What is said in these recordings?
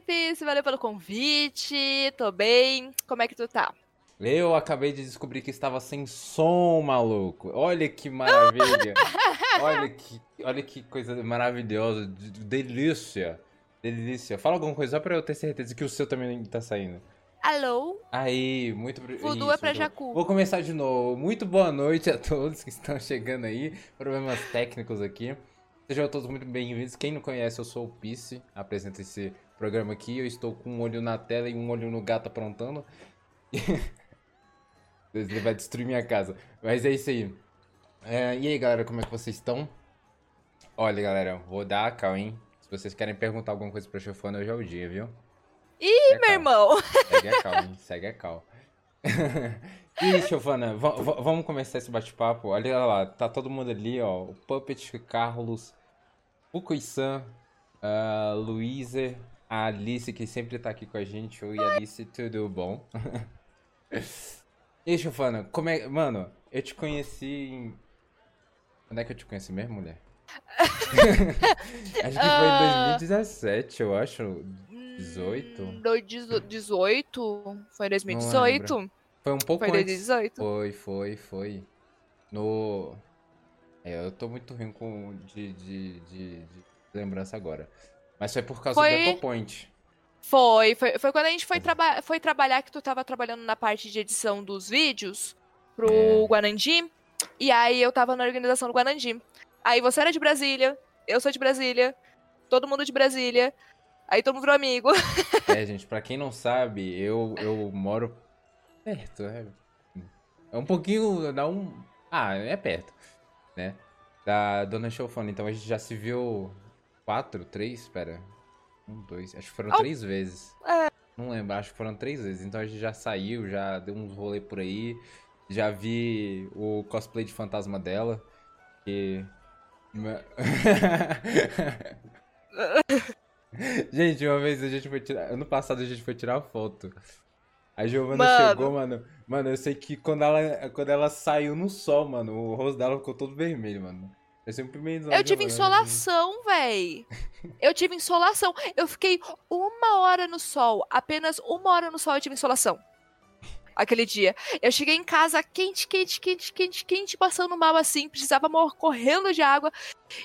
Pisse. Valeu pelo convite. Tô bem. Como é que tu tá? Eu acabei de descobrir que estava sem som, maluco. Olha que maravilha. olha, que, olha que coisa maravilhosa. Delícia. Delícia. Fala alguma coisa só pra eu ter certeza que o seu também tá saindo. Alô? Aí, muito Voodoo é pra Jacu. Vou começar de novo. Muito boa noite a todos que estão chegando aí. Problemas técnicos aqui. Sejam todos muito bem-vindos. Quem não conhece, eu sou o Pisse. Apresento esse programa aqui. Eu estou com um olho na tela e um olho no gato aprontando. Ele vai destruir minha casa. Mas é isso aí. É, e aí, galera, como é que vocês estão? Olha, galera, vou dar a cal, hein? Se vocês querem perguntar alguma coisa pra Chefona, hoje é o dia, viu? Ih, meu irmão! Segue a cal, hein? Segue a cal. e, Giovana, vamos começar esse bate-papo. Olha lá, tá todo mundo ali, ó. O Puppet, Carlos, Fukui-san, uh, Luísa, a Alice, que sempre tá aqui com a gente. Oi, Alice, tudo bom? E Chufana, como é. Mano, eu te conheci em. Quando é que eu te conheci mesmo, mulher? acho que foi em 2017, ah. eu acho. 18? 18? Foi 2018? Foi um pouco foi antes. 2018? Foi, foi, foi. No. É, eu tô muito ruim com de, de, de, de lembrança agora. Mas foi por causa foi... do EcoPoint. Foi, foi, foi quando a gente foi, traba foi trabalhar, que tu tava trabalhando na parte de edição dos vídeos pro é. Guanandi. E aí eu tava na organização do Guanandi. Aí você era de Brasília, eu sou de Brasília, todo mundo de Brasília. Aí todo mundo virou amigo. É, gente, pra quem não sabe, eu, eu moro perto, é. É um pouquinho. Dá um. Ah, é perto, né? Da Dona Chofone. Então a gente já se viu quatro, três, espera. Um, dois. Acho que foram oh. três vezes. É. Não lembro, acho que foram três vezes. Então a gente já saiu, já deu uns rolê por aí. Já vi o cosplay de fantasma dela. Que. gente, uma vez a gente foi tirar. Ano passado a gente foi tirar foto. A Giovana mano. chegou, mano. Mano, eu sei que quando ela, quando ela saiu no sol, mano, o rosto dela ficou todo vermelho, mano. Eu sempre Eu tive insolação, véi. Eu tive insolação. Eu fiquei uma hora no sol. Apenas uma hora no sol eu tive insolação. Aquele dia. Eu cheguei em casa quente, quente, quente, quente, quente, passando mal assim. Precisava morrer correndo de água.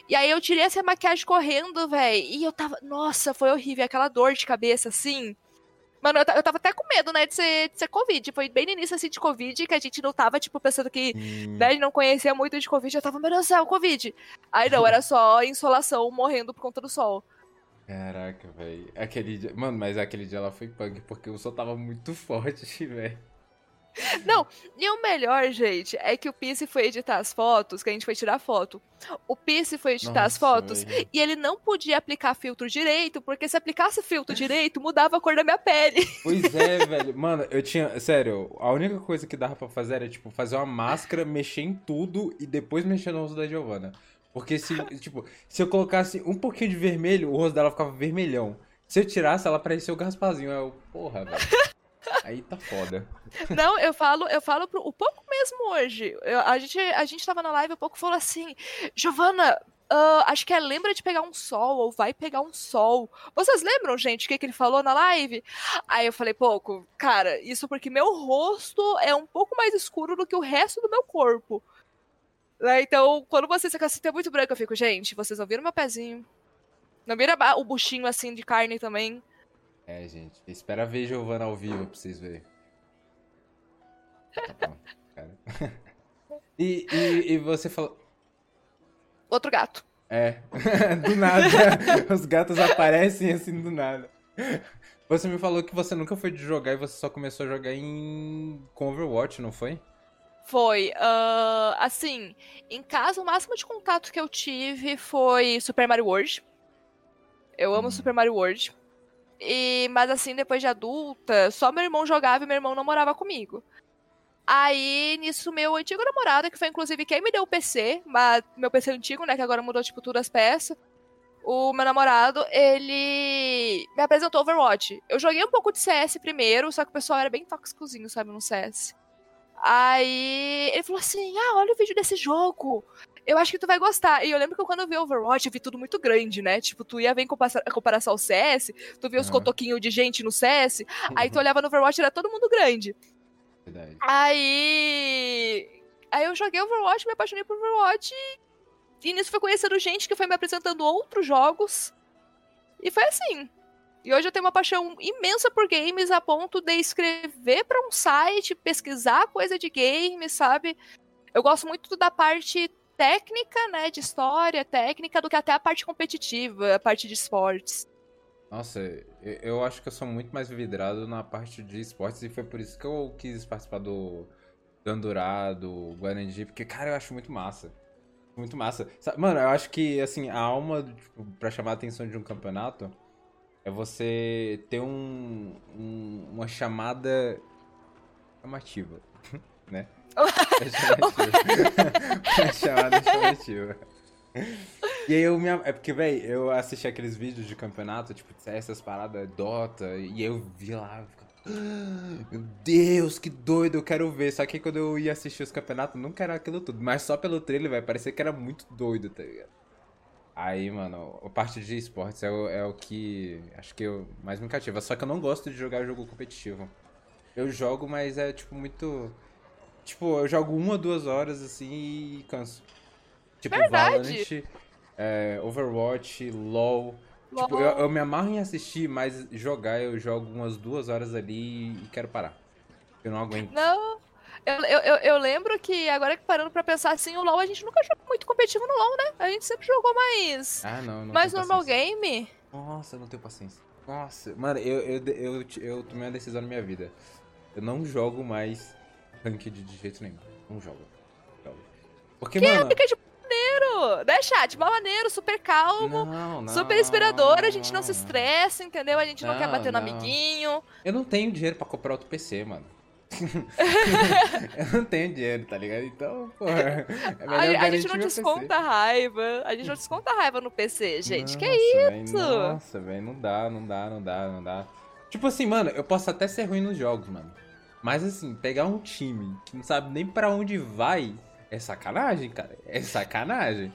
E aí eu tirei essa maquiagem correndo, véi. E eu tava. Nossa, foi horrível. Aquela dor de cabeça assim. Mano, eu, eu tava até com medo, né, de ser, de ser Covid. Foi bem no início, assim, de Covid, que a gente não tava, tipo, pensando que, hum. né, não conhecia muito de Covid. Eu tava, meu Deus do céu, Covid. Aí não, era só insolação, morrendo por conta do sol. Caraca, velho. Aquele dia... Mano, mas aquele dia ela foi punk, porque o sol tava muito forte, velho. Não, e o melhor, gente, é que o Pisse foi editar as fotos, que a gente foi tirar foto. O Pisse foi editar Nossa, as fotos véio. e ele não podia aplicar filtro direito, porque se aplicasse filtro direito, mudava a cor da minha pele. Pois é, velho. Mano, eu tinha. Sério, a única coisa que dava pra fazer era, tipo, fazer uma máscara, mexer em tudo e depois mexer no rosto da Giovanna. Porque se, tipo, se eu colocasse um pouquinho de vermelho, o rosto dela ficava vermelhão. Se eu tirasse, ela parecia o Gasparzinho. Eu, porra, velho. Aí tá foda. Não, eu falo, eu falo pro, o pouco mesmo hoje. Eu, a, gente, a gente tava na live, o pouco falou assim: Giovana, uh, acho que é lembra de pegar um sol, ou vai pegar um sol. Vocês lembram, gente, o que, que ele falou na live? Aí eu falei, pouco, cara, isso porque meu rosto é um pouco mais escuro do que o resto do meu corpo. Né, então, quando você se assim, muito branco, eu fico, gente, vocês não viram meu pezinho? Não viram o buchinho assim de carne também? É, gente. Espera ver Giovanna ao vivo pra vocês verem. Tá bom, cara. E, e, e você falou. Outro gato. É. do nada. Os gatos aparecem assim do nada. Você me falou que você nunca foi de jogar e você só começou a jogar em com Overwatch, não foi? Foi. Uh, assim, em casa, o máximo de contato que eu tive foi Super Mario World. Eu amo hum. Super Mario World. E, mas assim, depois de adulta, só meu irmão jogava e meu irmão não morava comigo. Aí, nisso, meu antigo namorado, que foi inclusive quem me deu o PC, mas meu PC antigo, né, que agora mudou, tipo, todas as peças. O meu namorado, ele me apresentou Overwatch. Eu joguei um pouco de CS primeiro, só que o pessoal era bem tóxicozinho, sabe, no CS. Aí ele falou assim: Ah, olha o vídeo desse jogo. Eu acho que tu vai gostar. E eu lembro que quando eu vi Overwatch, eu vi tudo muito grande, né? Tipo, tu ia ver em comparação ao CS, tu via os uhum. cotoquinhos de gente no CS, uhum. aí tu olhava no Overwatch era todo mundo grande. Verdade. Aí. Aí eu joguei Overwatch, me apaixonei por Overwatch. E nisso foi conhecendo gente que foi me apresentando outros jogos. E foi assim. E hoje eu tenho uma paixão imensa por games a ponto de escrever para um site, pesquisar coisa de games, sabe? Eu gosto muito da parte técnica, né, de história, técnica, do que até a parte competitiva, a parte de esportes. Nossa, eu acho que eu sou muito mais vidrado na parte de esportes e foi por isso que eu quis participar do Dandurá, do Guarani, porque, cara, eu acho muito massa. Muito massa. Mano, eu acho que, assim, a alma tipo, pra chamar a atenção de um campeonato é você ter um, um uma chamada chamativa, né? uma chamada chamativa. E aí eu me. É porque, velho, eu assisti aqueles vídeos de campeonato, tipo, essas paradas, Dota, e eu vi lá, ficava, ah, meu Deus, que doido, eu quero ver. Só que quando eu ia assistir os campeonatos, nunca era aquilo tudo. Mas só pelo trailer, vai parecer que era muito doido, tá ligado? Aí, mano, a parte de esportes é o, é o que acho que eu mais me cativa. Só que eu não gosto de jogar jogo competitivo. Eu jogo, mas é tipo muito. Tipo, eu jogo uma, duas horas assim e canso. Tipo, Verdade. Valorant, é, Overwatch, LOL. LOL. Tipo, eu, eu, me amarro em assistir, mas jogar eu jogo umas duas horas ali e quero parar. Eu não aguento. Não. Eu, eu, eu lembro que, agora que parando pra pensar assim, o LoL a gente nunca jogou muito competitivo no LoL, né? A gente sempre jogou mais. Ah, não, não mais normal paciência. game. Nossa, eu não tenho paciência. Nossa, mano, eu, eu, eu, eu, tomei uma decisão na minha vida. Eu não jogo mais ranked de jeito nenhum. Não jogo. Porque, que mano. É de maneiro, né, chat? Mal maneiro, super calmo, não, não, super inspirador, a gente não se estressa, entendeu? A gente não, não quer bater no amiguinho. Eu não tenho dinheiro pra comprar outro PC, mano. eu não tenho dinheiro, tá ligado? Então, porra. É a, a gente não desconta a raiva. A gente não desconta a raiva no PC, gente. Nossa, que isso? Véio, nossa, velho, não dá, não dá, não dá, não dá. Tipo assim, mano, eu posso até ser ruim nos jogos, mano. Mas assim, pegar um time que não sabe nem para onde vai é sacanagem, cara. É sacanagem.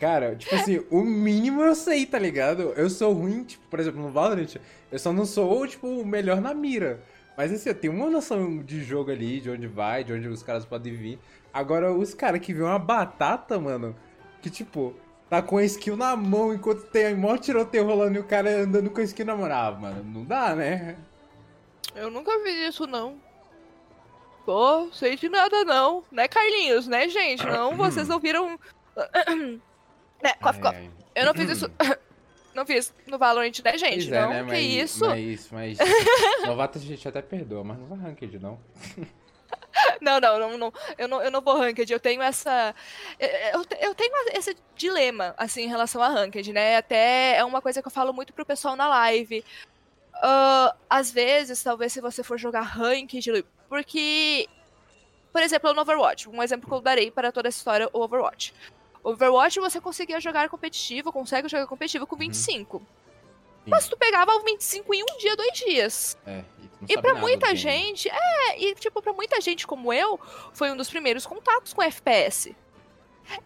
Cara, tipo assim, o mínimo eu sei, tá ligado? Eu sou ruim, tipo, por exemplo, no Valorant, eu só não sou, tipo, o melhor na mira. Mas assim, eu tenho uma noção de jogo ali, de onde vai, de onde os caras podem vir. Agora, os caras que vêem uma batata, mano, que tipo, tá com a skill na mão enquanto tem mó tiroteio rolando e o cara andando com a skill na mão. Ah, mano, não dá, né? Eu nunca vi isso, não. Pô, sei de nada não. Né, Carlinhos, né, gente? Não, vocês não viram... né, cof, cof. Eu não fiz isso... não fiz no Valorant, né, gente? Pois é, não, né? que mas, isso? Mas, mas... Novato a gente até perdoa, mas não vai ranked, não. Não, não, não, não, eu não, eu não vou ranked, eu tenho essa, eu, eu tenho esse dilema, assim, em relação a ranked, né, até é uma coisa que eu falo muito pro pessoal na live, uh, às vezes, talvez se você for jogar ranked, porque, por exemplo, no Overwatch, um exemplo que eu darei para toda essa história, o Overwatch. Overwatch você conseguia jogar competitivo, consegue jogar competitivo com 25. Uhum. Mas tu pegava o 25 em um dia, dois dias. É, e, e para muita gente, é, e tipo, pra muita gente como eu, foi um dos primeiros contatos com FPS.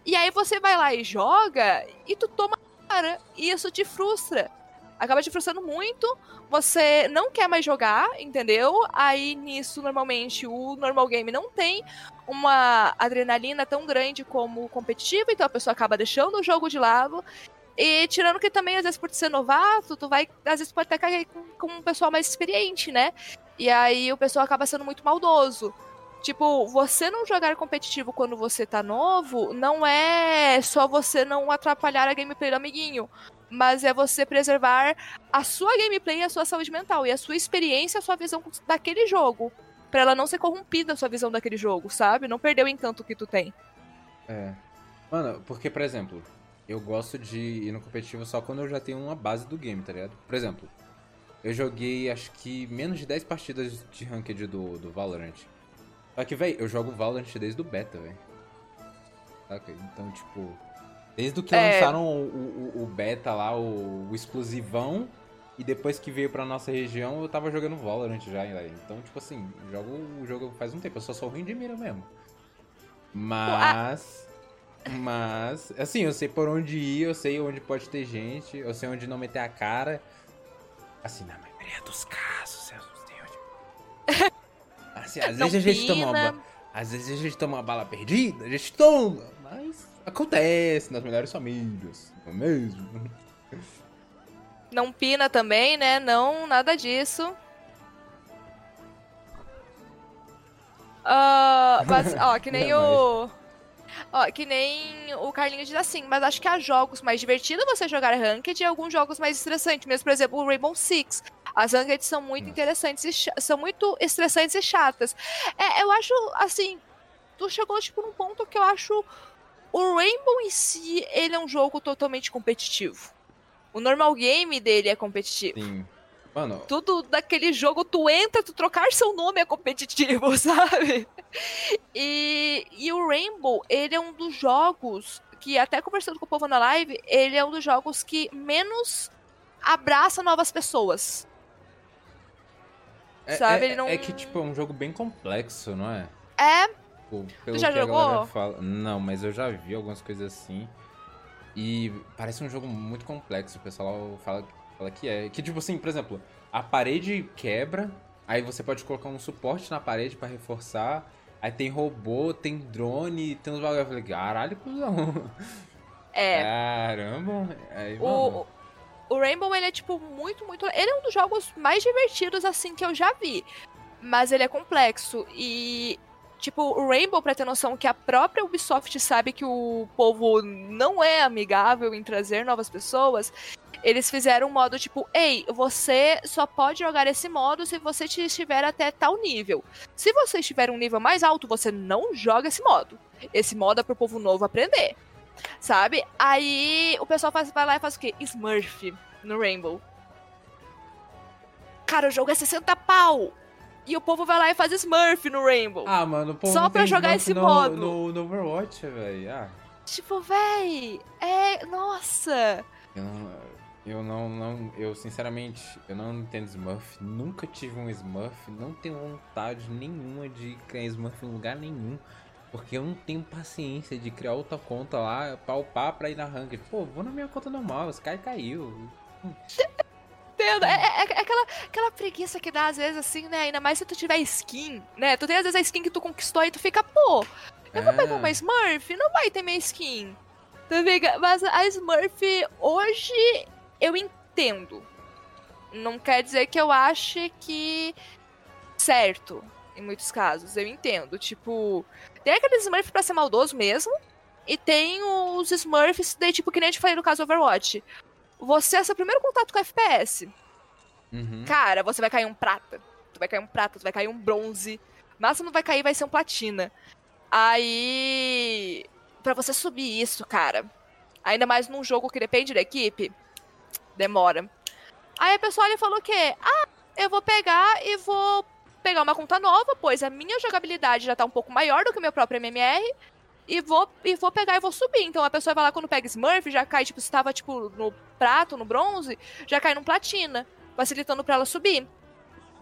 E aí você vai lá e joga e tu toma cara, e isso te frustra acaba te frustrando muito, você não quer mais jogar, entendeu? Aí nisso, normalmente, o normal game não tem uma adrenalina tão grande como o competitivo, então a pessoa acaba deixando o jogo de lado. E tirando que também, às vezes, por ser novato, tu vai, às vezes, pode até cair com, com um pessoal mais experiente, né? E aí o pessoal acaba sendo muito maldoso. Tipo, você não jogar competitivo quando você tá novo não é só você não atrapalhar a gameplay do amiguinho mas é você preservar a sua gameplay e a sua saúde mental, e a sua experiência, a sua visão daquele jogo. para ela não ser corrompida a sua visão daquele jogo, sabe? Não perder o encanto que tu tem. É. Mano, porque, por exemplo, eu gosto de ir no competitivo só quando eu já tenho uma base do game, tá ligado? Por exemplo, eu joguei acho que menos de 10 partidas de ranked do, do Valorant. Só que, velho, eu jogo Valorant desde o beta, velho. Então, tipo, Desde que é... lançaram o, o, o, beta lá, o, o, exclusivão, e depois que veio pra nossa região, eu tava jogando Valorant já. Então, tipo assim, jogo o jogo faz um tempo, eu só sou ruim de mira mesmo. Mas. Mas, assim, eu sei por onde ir, eu sei onde pode ter gente, eu sei onde não meter a cara. Assim, na maioria dos casos, eu sei onde. Assim, às vezes a gente toma uma, Às vezes a gente toma uma bala perdida, a gente toma, mas acontece nas melhores famílias, não é mesmo? Não pina também, né? Não, nada disso. Uh, mas, ó, que nem o. Ó, que nem o Carlinhos diz assim, mas acho que há jogos mais divertidos você jogar Ranked e alguns jogos mais estressantes. Mesmo, por exemplo, o Rainbow Six. As Ranked são muito interessantes e são muito estressantes e chatas. É, eu acho, assim, tu chegou, tipo, num ponto que eu acho o Rainbow em si, ele é um jogo totalmente competitivo. O normal game dele é competitivo. Sim. Mano. Tudo daquele jogo, tu entra, tu trocar seu nome é competitivo, sabe? E, e o Rainbow, ele é um dos jogos que, até conversando com o povo na live, ele é um dos jogos que menos abraça novas pessoas. É, sabe? É, ele não... é que, tipo, é um jogo bem complexo, não é? É. Tipo, tu já jogou? Fala... Não, mas eu já vi algumas coisas assim. E parece um jogo muito complexo. O pessoal fala Fala que é. Que tipo assim, por exemplo, a parede quebra, aí você pode colocar um suporte na parede para reforçar. Aí tem robô, tem drone, tem uns bagulho. Eu falei, caralho, cuzão. É. Caramba. Aí, o, o Rainbow, ele é, tipo, muito, muito. Ele é um dos jogos mais divertidos, assim, que eu já vi. Mas ele é complexo. E Tipo, o Rainbow, pra ter noção que a própria Ubisoft sabe que o povo não é amigável em trazer novas pessoas, eles fizeram um modo tipo, ei, você só pode jogar esse modo se você estiver até tal nível. Se você estiver um nível mais alto, você não joga esse modo. Esse modo é pro povo novo aprender. Sabe? Aí o pessoal faz, vai lá e faz o quê? Smurf no Rainbow. Cara, o jogo é 60 pau. E o povo vai lá e faz Smurf no Rainbow. Ah, mano, o povo Só pra jogar esse no, modo. No, no Overwatch, velho. Ah. Tipo, véi. É. Nossa. Eu não, eu não, não. Eu, sinceramente, eu não entendo Smurf. Nunca tive um Smurf. Não tenho vontade nenhuma de criar Smurf em lugar nenhum. Porque eu não tenho paciência de criar outra conta lá, palpar pra ir na ranked. Pô, vou na minha conta normal, esse cara caiu. Entendo. É, é, é, aquela, aquela preguiça que dá às vezes assim, né? Ainda mais se tu tiver skin, né? Tu tem às vezes a skin que tu conquistou e tu fica, pô, eu vou pegar uma é. Smurf, não vai ter minha skin. Tu fica, mas a Smurf hoje eu entendo. Não quer dizer que eu ache que certo em muitos casos. Eu entendo. Tipo, tem aqueles Smurfs pra ser maldoso mesmo. E tem os Smurfs, de, tipo, que nem a gente falei no caso Overwatch você é seu primeiro contato com FPS. Uhum. Cara, você vai cair um prata. Tu vai cair um prata, tu vai cair um bronze. Máximo vai cair vai ser um platina. Aí. para você subir isso, cara. Ainda mais num jogo que depende da equipe. Demora. Aí a pessoa ali falou que. Ah, eu vou pegar e vou pegar uma conta nova, pois a minha jogabilidade já tá um pouco maior do que o meu próprio MMR e vou, e vou pegar e vou subir. Então a pessoa vai lá quando pega Smurf, já cai, tipo, se tava, tipo, no prato, no bronze, já cai no platina, facilitando pra ela subir.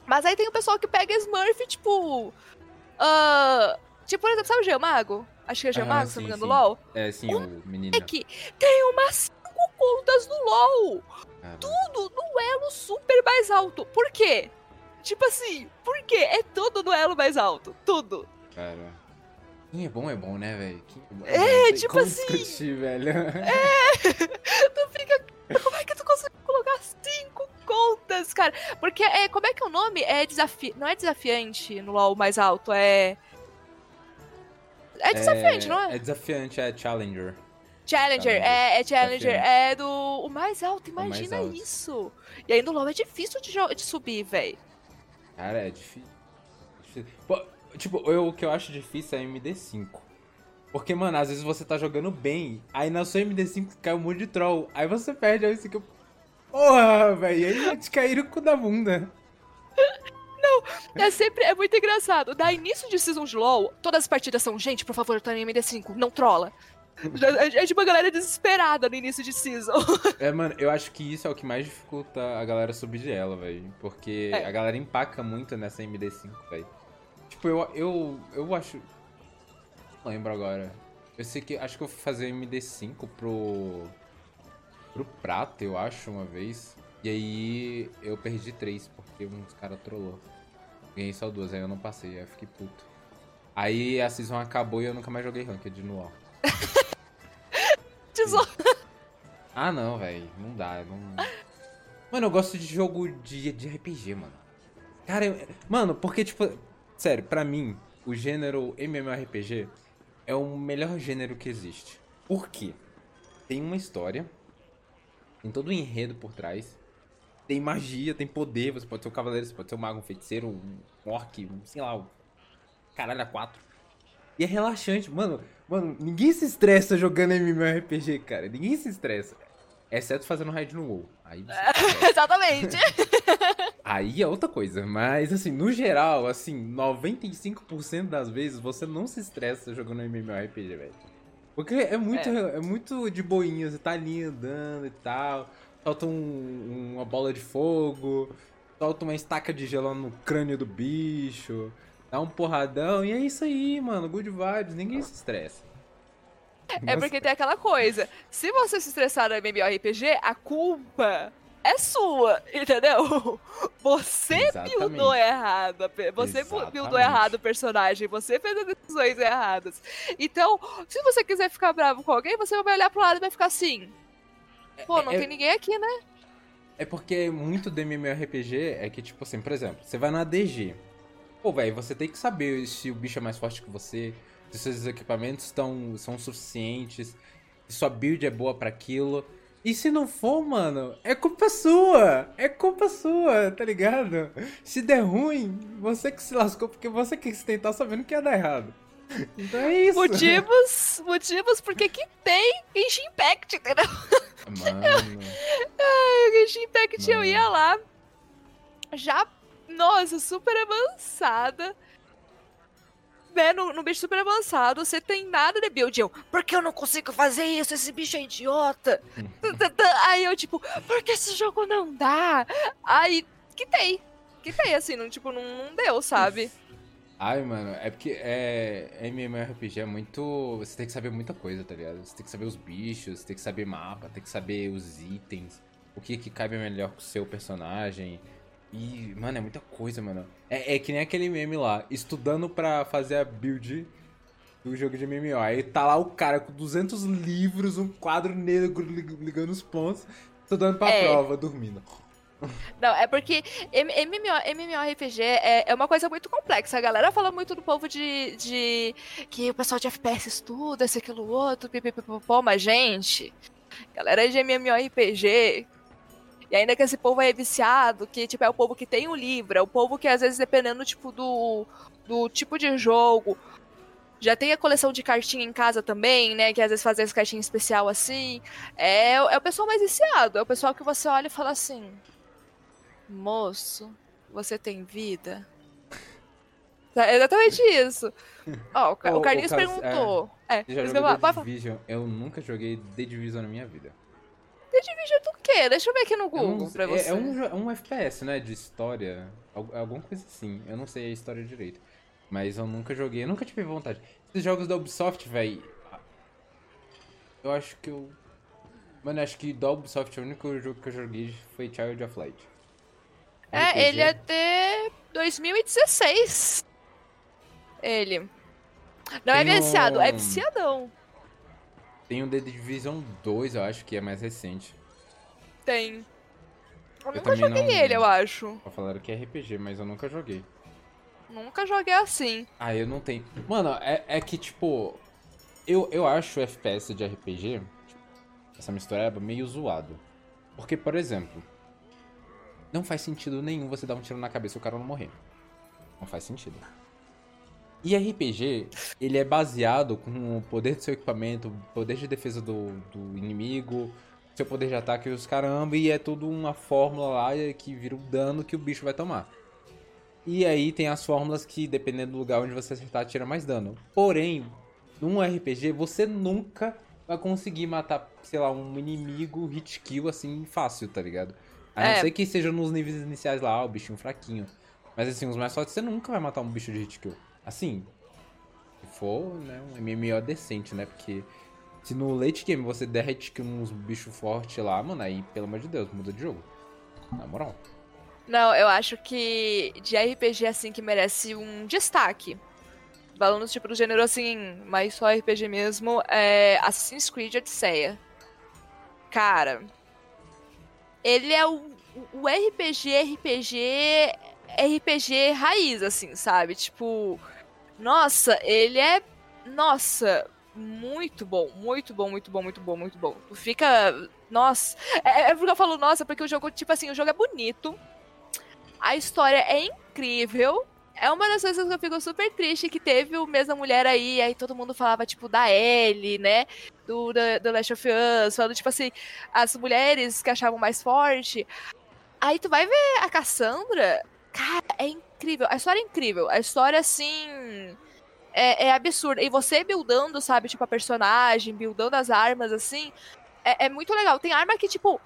Mas aí tem o pessoal que pega Smurf, tipo. Uh, tipo, por exemplo, sabe o Geomago? Acho que é Geomago, ah, se não me engano, LOL. É, sim, um, o menino. É que tem umas cinco contas no LOL. Caramba. Tudo no elo super mais alto. Por quê? Tipo assim, por quê? É tudo no elo mais alto. Tudo. Cara. Quem é bom é bom, né, velho? É, é tipo assim. Discutir, velho. É! tu fica. Como é que tu conseguiu colocar cinco contas, cara? Porque é. Como é que é o nome? É desafi... Não é desafiante no LOL mais alto, é. É desafiante, é... não é? É desafiante, é Challenger. Challenger, Challenger. É, é Challenger, é do. O mais alto, imagina mais alto. isso. E aí no LoL é difícil de, de subir, velho. Cara, é difícil. Pô, Tipo, eu, o que eu acho difícil é MD5. Porque, mano, às vezes você tá jogando bem, aí na sua MD5 cai um monte de troll. Aí você perde, aí você fica. Porra, velho, aí te cair o cu da bunda. Não, é sempre. É muito engraçado. Da início de Season de LOL, todas as partidas são, gente, por favor, eu tô em MD5, não trola. É, é tipo uma galera desesperada no início de season. É, mano, eu acho que isso é o que mais dificulta a galera subir de ela, velho. Porque é. a galera empaca muito nessa MD5, velho. Tipo, eu, eu, eu acho. Não lembro agora. Eu sei que. Acho que eu fui fazer MD5 pro. pro prata, eu acho, uma vez. E aí eu perdi três, porque uns caras trollou. Ganhei só duas, aí eu não passei, aí eu fiquei puto. Aí a season acabou e eu nunca mais joguei Ranked no. Tesouro. Ah não, velho. Não dá. Não... Mano, eu gosto de jogo de, de RPG, mano. Cara, eu... mano, porque, tipo, sério, pra mim, o gênero MMORPG é o melhor gênero que existe. Por quê? Tem uma história, tem todo um enredo por trás, tem magia, tem poder, você pode ser um cavaleiro, você pode ser um mago, um feiticeiro, um orc, um, sei lá, um caralho a quatro. E é relaxante, mano. Mano, ninguém se estressa jogando MMORPG, cara. Ninguém se estressa. Exceto fazendo raid no WoW. Aí você... Exatamente. Aí é outra coisa. Mas, assim, no geral, assim, 95% das vezes você não se estressa jogando MMORPG, velho. Porque é muito, é. é. muito de boinha. Você tá ali andando e tal. Solta um, uma bola de fogo. Solta uma estaca de gelo no crânio do bicho. Dá um porradão. E é isso aí, mano. Good vibes. Ninguém se estressa. É porque tem aquela coisa. Se você se estressar no MMORPG, a culpa é sua, entendeu? Você Exatamente. buildou errado. Você Exatamente. buildou errado o personagem. Você fez as decisões erradas. Então, se você quiser ficar bravo com alguém, você vai olhar pro lado e vai ficar assim. Pô, não É- tem ninguém aqui, né? É porque muito do MMORPG é que, tipo assim, por exemplo, você vai na DG. Pô, velho, você tem que saber se o bicho é mais forte que você, se seus equipamentos estão, são suficientes, se sua build é boa pra aquilo. E se não for, mano, é culpa sua! É culpa sua, tá ligado? Se der ruim, você que se lascou, porque você quis tentar sabendo que ia dar errado. Então é isso. Motivos, motivos porque que tem Genshin Impact, entendeu? Mano. O Genshin Impact eu Mano. ia lá, já, nossa, super avançada. Né, no, no bicho super avançado, você tem nada de build. Eu, por que eu não consigo fazer isso? Esse bicho é idiota. Aí eu, tipo, por que esse jogo não dá? Aí, quitei. Quitei, assim, não, tipo, não, não deu, sabe? Ai, mano, é porque é, MMORPG é muito. Você tem que saber muita coisa, tá ligado? Você tem que saber os bichos, você tem que saber mapa, tem que saber os itens, o que que cabe melhor com o seu personagem. E, mano, é muita coisa, mano. É, é que nem aquele meme lá, estudando pra fazer a build do jogo de MMO. Aí tá lá o cara com 200 livros, um quadro negro lig- ligando os pontos, estudando pra É. prova, dormindo. Não, é porque MMO, MMORPG é, é uma coisa muito complexa. A galera fala muito do povo de, de que o pessoal de FPS estuda, esse, aquilo, outro, pipipipopó, mas, gente, galera de MMORPG. E ainda que esse povo é viciado, que tipo, é o povo que tem um livro, é o povo que às vezes, dependendo tipo, do, do tipo de jogo, já tem a coleção de cartinha em casa também, né? Que às vezes fazem as cartinhas especial assim. É, é o pessoal mais viciado, é o pessoal que você olha e fala assim. Moço, você tem vida? É exatamente isso. Ó, o, o Carlinhos Carlos, perguntou. É, que eu ia The Division? Eu nunca joguei The Division na minha vida. Division do quê? Deixa eu ver aqui no Google não- pra é- você. É, um, jo- é um FPS, né? De história. al- Alguma coisa assim. Eu não sei a história direito. Mas eu nunca joguei. Eu nunca tive vontade. Esses jogos da Ubisoft, véi. Eu acho que eu. Mano, acho que da Ubisoft o único jogo que eu joguei foi Child of Light. RPG. É, ele é de 2016. Ele. Não é Tem viciado, é um- viciadão. Tem o The Division 2, eu acho que é mais recente. Tem. Eu, Eu nunca joguei não- ele, eu acho. Falaram que é RPG, mas eu nunca joguei. Nunca joguei assim. Ah, eu não tenho. Mano, é, é que, tipo. Eu, eu acho o FPS de RPG, tipo, essa mistureba, meio zoado. Porque, por exemplo, não faz sentido nenhum você dar um tiro na cabeça e o cara não morrer. Não faz sentido. E RPG, ele é baseado com o poder do seu equipamento, poder de defesa do, do inimigo, seu poder de ataque e os caramba, e é tudo uma fórmula lá que vira o dano que o bicho vai tomar. E aí tem as fórmulas que, dependendo do lugar onde você acertar, tira mais dano. Porém, num RPG, você nunca vai conseguir matar, sei lá, um inimigo hit kill assim fácil, tá ligado? A não É. ser que seja nos níveis iniciais lá, o bichinho fraquinho. Mas assim, os mais fortes você nunca vai matar um bicho de hit kill. Assim, for, né, um MMO decente, né? Porque se no late game você derrete uns bichos fortes lá, mano, aí, pelo amor de Deus, muda de jogo. Na moral. Não, eu acho que de RPG assim que merece um destaque. Falando tipo do gênero assim, mas só RPG mesmo, é Assassin's Creed Odisseia. Cara, ele é o, o RPG, RPG, RPG raiz, assim, sabe? Tipo, nossa, ele é, nossa, muito bom, muito bom, muito bom, muito bom, muito bom. Fica, nossa, é, é porque eu falo nossa, porque o jogo, tipo assim, o jogo é bonito, a história é incrível. É uma das coisas que eu fico super triste que teve o mesma mulher aí, aí todo mundo falava, tipo, da Ellie, né? Do, do, do Last of Us, falando, tipo assim, as mulheres que achavam mais forte. Aí tu vai ver a Cassandra, cara, é incrível. A história é incrível. A história, assim, é, é absurda. E você buildando, sabe, tipo, a personagem, buildando as armas, assim, é, é muito legal. Tem arma que, tipo,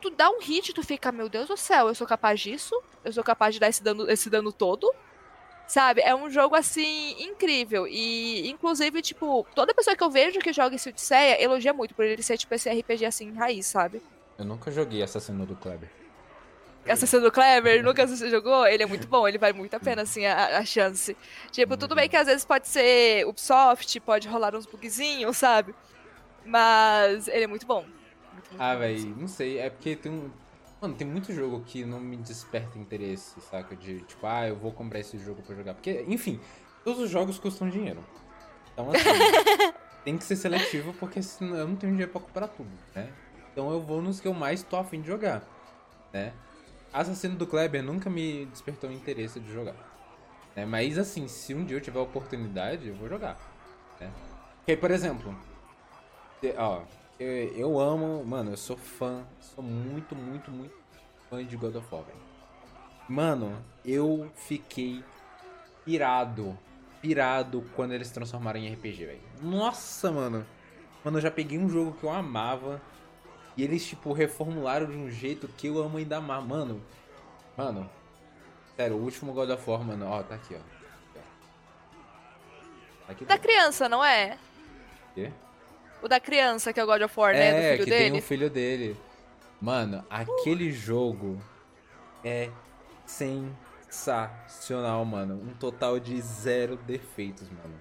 tu dá um hit, tu fica, meu Deus do céu, eu sou capaz disso? Eu sou capaz de dar esse dano, esse dano todo? Sabe? É um jogo, assim, incrível. E, inclusive, tipo, toda pessoa que eu vejo que joga esse Odisseia elogia muito por ele ser, tipo, esse RPG, assim, raiz, sabe? Eu nunca joguei Assassino do Kleber. Assassino do Kleber, nunca você jogou? Ele é muito bom, ele vale muito a pena, assim, a, a chance. Tipo, tudo bem que às vezes pode ser Ubisoft, pode rolar uns bugzinhos, sabe? Mas ele é muito bom. Ah, velho, não sei. É porque tem um. Mano, tem muito jogo que não me desperta interesse, saca? De tipo, ah, eu vou comprar esse jogo pra jogar. Porque, enfim, todos os jogos custam dinheiro. Então, assim, tem que ser seletivo porque senão eu não tenho dinheiro pra comprar tudo, né? Então eu vou nos que eu mais tô afim de jogar, né? Assassino do Kleber nunca me despertou interesse de jogar. Né? Mas assim, se um dia eu tiver oportunidade, eu vou jogar. Né? Porque, por exemplo, ó, eu, amo, mano, eu sou fã, sou muito, muito, muito fã de God of War. Mano, eu fiquei pirado, pirado quando eles transformaram em RPG, velho. Nossa, mano. Mano, eu já peguei um jogo que eu amava e eles, tipo, reformularam de um jeito que eu amo ainda mais. Mano, mano, sério, o último God of War, mano, ó, tá aqui, ó. Tá aqui, da criança, não é? O quê? O da criança, que é o God of War, né? É, do filho que dele. tem um filho dele. Mano, aquele jogo é sensacional, mano. Um total de zero defeitos, mano.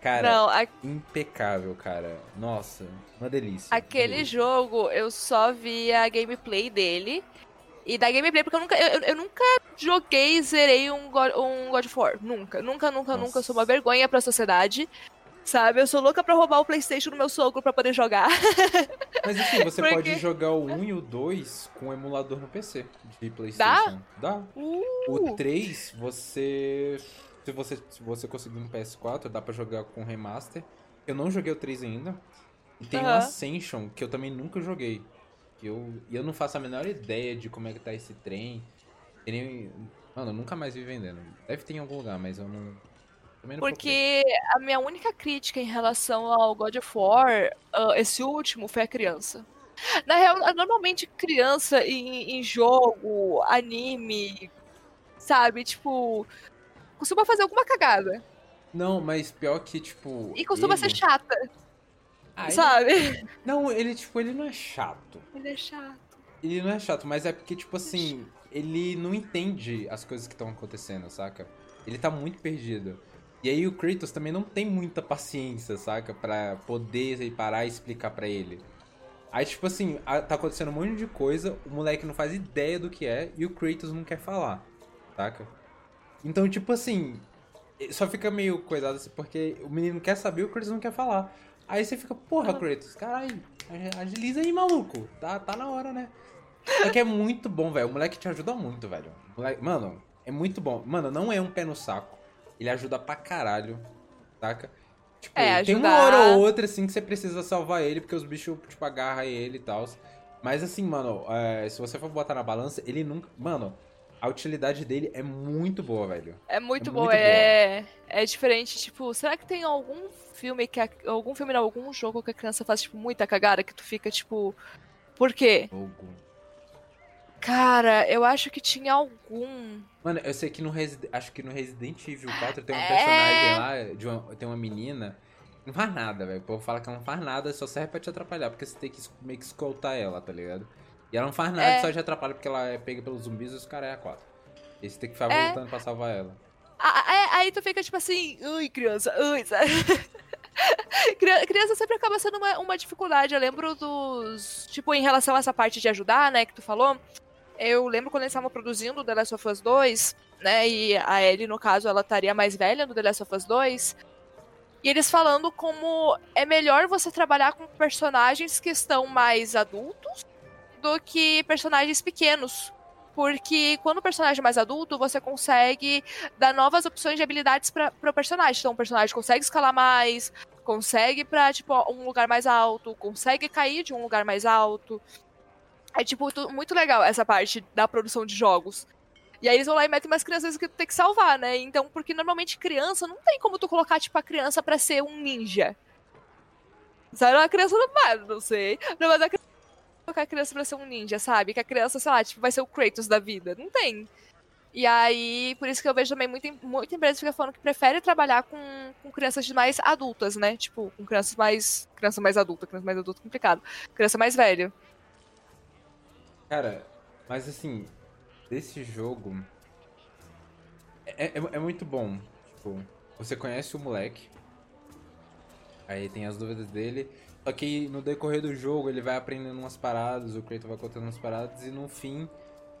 Cara, Não, a- impecável, cara. Nossa, uma delícia. aquele delícia. jogo eu só vi a gameplay dele. E da gameplay, porque eu nunca, eu, eu nunca joguei e zerei um God, um God of War. Nunca, nunca, nunca, Nossa. nunca. Eu sou uma vergonha pra sociedade. Sabe? Eu sou louca pra roubar o Playstation do meu sogro pra poder jogar. Mas assim, você Porque- pode jogar o 1 e o 2 com o emulador no PC de PlayStation. Dá? Uh! O 3, você. Se você, se você conseguir no PS4, dá pra jogar com remaster. Eu não joguei o 3 ainda. E tem o Aham. Ascension, que eu também nunca joguei. E eu, e eu não faço a menor ideia de como é que tá esse trem. Ele, mano, eu nunca mais vi vendendo. Deve ter em algum lugar, mas eu não. Procurei. Porque a minha única crítica em relação ao God of War, ah, esse último, foi a criança. Na real, normalmente criança em, em jogo, anime, sabe? Tipo, costuma fazer alguma cagada. Não, mas pior que, tipo. E costuma ele- ser chata, Ah, ele- sabe? Não, ele, tipo, ele não é chato. Ele é chato. Ele não é chato, mas é porque, tipo assim, ele não entende as coisas que estão acontecendo, saca? Ele tá muito perdido. E aí o Kratos também não tem muita paciência, saca? Pra poder parar e explicar pra ele. Aí, tipo assim, tá acontecendo um monte de coisa, o moleque não faz ideia do que é e o Kratos não quer falar, saca? Então, tipo assim, só fica meio coisado assim, porque o menino quer saber e o Kratos não quer falar. Aí você fica, porra, Kratos, caralho, agiliza aí, maluco. Tá, tá na hora, né? Só que é muito bom, velho. O moleque te ajuda muito, velho. Moleque- Mano, é muito bom. Mano, não é um pé no saco. Ele ajuda pra caralho, saca? Tipo, É, tem uma hora ou outra, assim, que você precisa salvar ele, porque os bichos, tipo, agarram ele e tal. Mas assim, mano, é, se você for botar na balança, ele nunca. Mano, a utilidade dele é muito boa, velho. É muito É bom, muito é, é diferente, tipo, será que tem algum filme que a- algum filme não, algum jogo que a criança faz tipo muita cagada que tu fica tipo, por quê? Jogo. Cara, eu acho que tinha algum. Mano, eu sei que no Resident... acho que no Resident Evil 4 tem um É. personagem lá, de uma... tem uma menina. Não faz nada, velho. O povo fala que ela não faz nada, só serve pra te atrapalhar, porque você tem que meio que escoltar ela, tá ligado? E ela não faz nada, É. só te atrapalha porque ela é pega pelos zumbis e os caras é a 4. E você tem que ficar É. voltando pra salvar ela. Ah, Aí tu fica tipo assim, ui, criança, ui, sabe? Cri- Criança sempre acaba sendo uma, uma dificuldade. Eu lembro dos. Tipo, em relação a essa parte de ajudar, né, que tu falou. Eu lembro quando eles estavam produzindo The Last of Us 2, né? E a Ellie, no caso, ela estaria mais velha no The Last of Us 2. E eles falando como é melhor você trabalhar com personagens que estão mais adultos do que personagens pequenos. Porque quando o personagem é mais adulto, você consegue dar novas opções de habilidades para o personagem. Então, o personagem consegue escalar mais, consegue pra, tipo, um lugar mais alto, consegue cair de um lugar mais alto. É, tipo, muito legal essa parte da produção de jogos. E aí eles vão lá e metem umas crianças que tu tem que salvar, né? Então, porque normalmente criança, não tem como tu colocar, tipo, a criança pra ser um ninja. Sabe? A criança não vai, não sei. Não, mas a criança colocar a criança pra ser um ninja, sabe? Que a criança, sei lá, tipo, vai ser o Kratos da vida. Não tem. E aí, por isso que eu vejo também muita, muita empresa fica falando que prefere trabalhar com, com crianças mais adultas, né? Tipo, com crianças mais. Criança mais adulta, criança mais adulta, complicado. Criança mais velha. Cara, mas assim, desse jogo. É, é, é muito bom. Tipo, você conhece o moleque. Aí tem as dúvidas dele. Só que no decorrer do jogo ele vai aprendendo umas paradas, o Kratos vai contando umas paradas e no fim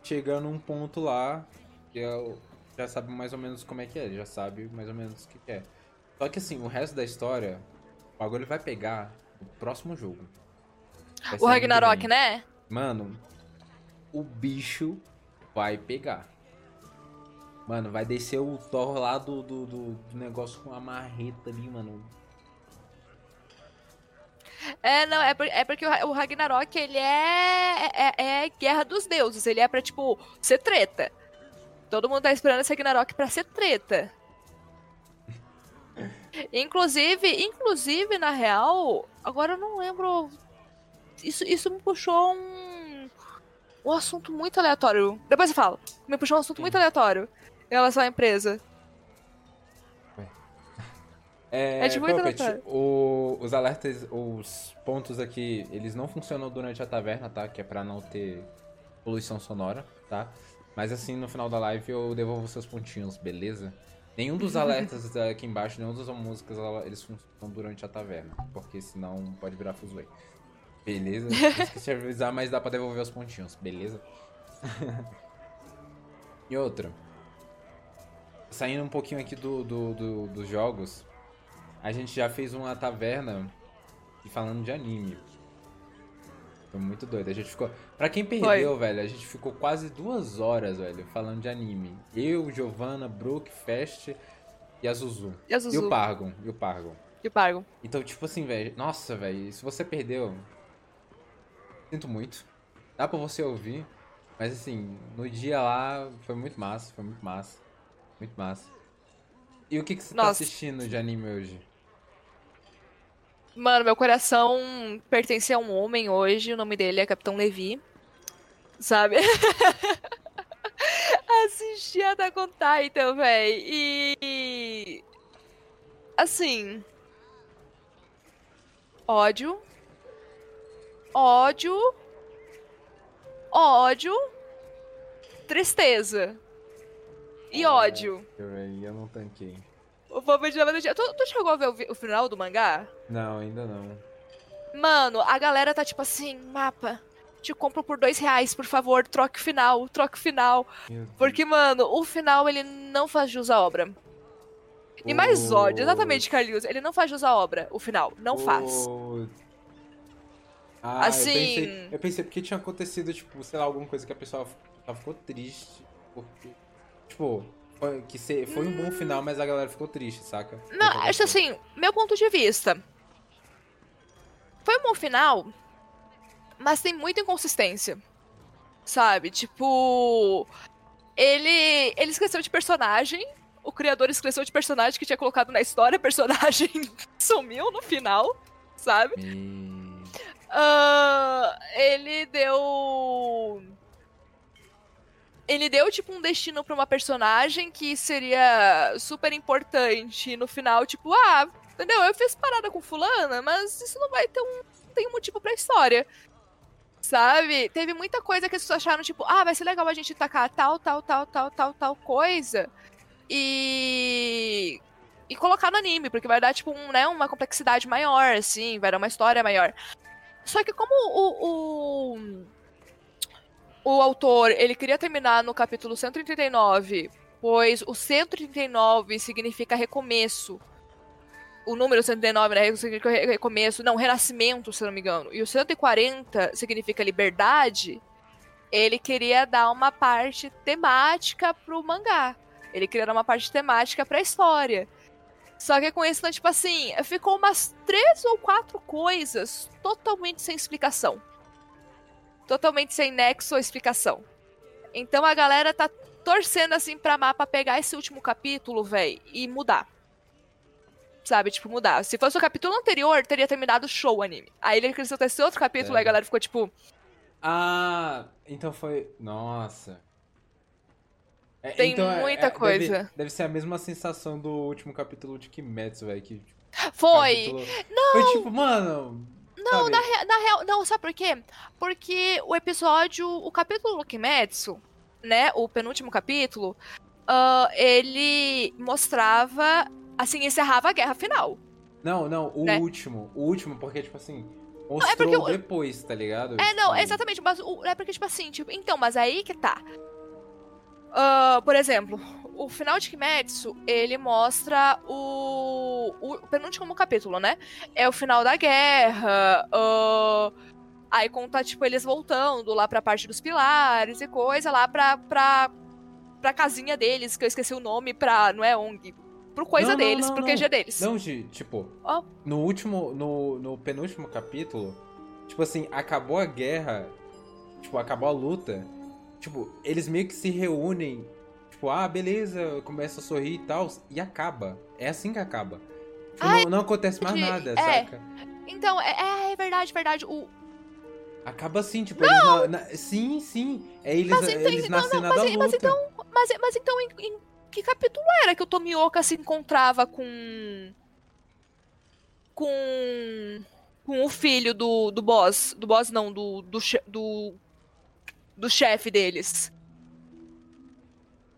chega num ponto lá que é já sabe mais ou menos como é que é, já sabe mais ou menos o que é. Só que assim, o resto da história, o bagulho vai pegar no próximo jogo. Vai O Ragnarok, né? Mano, o bicho vai pegar. Mano, vai descer o Thor lá do, do- do negócio com a marreta ali, mano. É, não, é, por- é porque o Ra- o Ragnarok, ele é, é, é guerra dos deuses. Ele é pra, tipo, ser treta. Todo mundo tá esperando esse Ragnarok pra ser treta. Inclusive, inclusive, na real, agora eu não lembro. Isso, isso me puxou um, um assunto muito aleatório. Depois eu falo. Me puxou um assunto muito aleatório em relação à empresa. É, É tipo Puppet, aleatório. o- os alertas, os pontos aqui, eles não funcionam durante a taverna, tá? Que é pra não ter poluição sonora, tá? Mas assim, no final da live eu devolvo seus pontinhos, beleza? Nenhum dos alertas aqui embaixo, nenhum das músicas, eles funcionam durante a taverna. Porque senão pode virar fuzuê. Beleza? Esqueci de avisar, mas dá pra devolver os pontinhos, beleza? e outra. Saindo um pouquinho aqui do, do- do- dos jogos, a gente já fez uma taverna e falando de anime. Foi muito doido. A gente ficou. Pra quem perdeu, velho, a gente ficou quase duas horas, velho, falando de anime. Eu, Giovanna, Brook, Fest e a Zuzu. E a Zuzu? E o Pargon. E o Pargon. E o Pargo. Então, tipo assim, velho. Nossa, velho, se você perdeu. Sinto muito. Dá pra você ouvir. Mas assim, no dia lá foi muito massa, foi muito massa. Muito massa. E o que, que você tá Nossa. assistindo de anime hoje? Mano, meu coração pertence a um homem hoje, o nome dele é Capitão Levi. Sabe? Assisti a on Titan, véi. E. Assim. Ódio. Ódio. Ódio. Tristeza. E ódio. Eu, não tanquei. O povo de Nova tu, tu chegou a ver o, o final do mangá? Não, ainda não. Mano, a galera tá tipo assim, mapa, te compro por dois reais, por favor, troque o final, troque o final. Porque, mano, o final ele não faz jus à obra. E mais ódio, exatamente, Carlinhos, ele não faz jus à obra, o final, não faz. Ah, Assim- Eu pensei, eu pensei porque tinha acontecido, tipo, sei lá, alguma coisa que a pessoa ficou triste. Porque. Tipo, foi, que se- foi um bom final, mas a galera ficou triste, saca? Não, acho assim, meu ponto de vista. Foi um bom final, mas tem muita inconsistência. Sabe? Tipo. Ele. Ele esqueceu de personagem. O criador esqueceu de personagem que tinha colocado na história. Personagem sumiu no final. Sabe? E- Ah, ele deu. ele deu, tipo, um destino pra uma personagem que seria super importante. E no final, tipo, ah, entendeu? Eu fiz parada com fulana, mas isso não vai ter um. Tem um motivo pra história. Sabe? Teve muita coisa que as pessoas acharam, tipo, ah, vai ser legal a gente tacar tal, tal, tal, tal, tal, tal coisa. E. E colocar no anime, porque vai dar, tipo, um, né, uma complexidade maior, assim, vai dar uma história maior. Só que como o, o, o autor, ele queria terminar no capítulo 139, pois o 139 significa recomeço. O número 139, né, significa recomeço, não, renascimento, se não me engano. E o 140 significa liberdade. Ele queria dar uma parte temática pro mangá. Ele queria dar uma parte temática pra história. Só que com isso, então, tipo assim, ficou umas três ou quatro coisas totalmente sem explicação. Totalmente sem nexo ou explicação. Então a galera tá torcendo assim pra mapa pegar esse último capítulo, velho, e mudar. Sabe, tipo, mudar. Se fosse o capítulo anterior, teria terminado show o anime. Aí ele acrescentou esse outro capítulo, é. aí a galera ficou tipo. Ah, então foi. Nossa. É, Tem então, é, muita é, coisa. Deve, deve, ser a mesma sensação do último capítulo de Kimetsu, velho. Que, foi! Capítulo... Não! Foi tipo, mano. Não, na, rea, na real. Não, sabe por quê? Porque o episódio. O capítulo do Kimetsu, né? O penúltimo capítulo. Uh, ele mostrava. Assim, encerrava a guerra final. Não, não, o né? último. O último, porque, tipo assim. Mostrou não, é porque, depois, tá ligado? É, não, tipo, exatamente. Mas o, é porque, tipo assim, tipo, então, mas aí que tá. Uh, por exemplo, o final de Kimetsu, ele mostra o, o, penúltimo capítulo, né? É o final da guerra. Uh, aí conta, tipo, eles voltando lá pra parte dos pilares e coisa, lá pra, pra, pra casinha deles, que eu esqueci o nome, pra. Não é ONG. Pro coisa não, deles, não, não, pro QG deles. Não, Gi, tipo, oh. no último. No, no penúltimo capítulo, tipo assim, acabou a guerra. Tipo, acabou a luta. Tipo, eles meio que se reúnem. Tipo, ah, beleza, começa a sorrir e tal. E acaba. É assim que acaba. Tipo, Ai, não, não, acontece mais nada, é. saca? Então, é, é, é verdade, verdade. O, Acaba assim, tipo, não. eles na, na, sim, sim. É eles, mas, então, eles então, nascem não, mas, mas, então, mas, mas então, em, em, que capítulo era que o Tomioka se encontrava com. com. com o filho do, do boss. Do boss, não, do, do, do do chefe deles.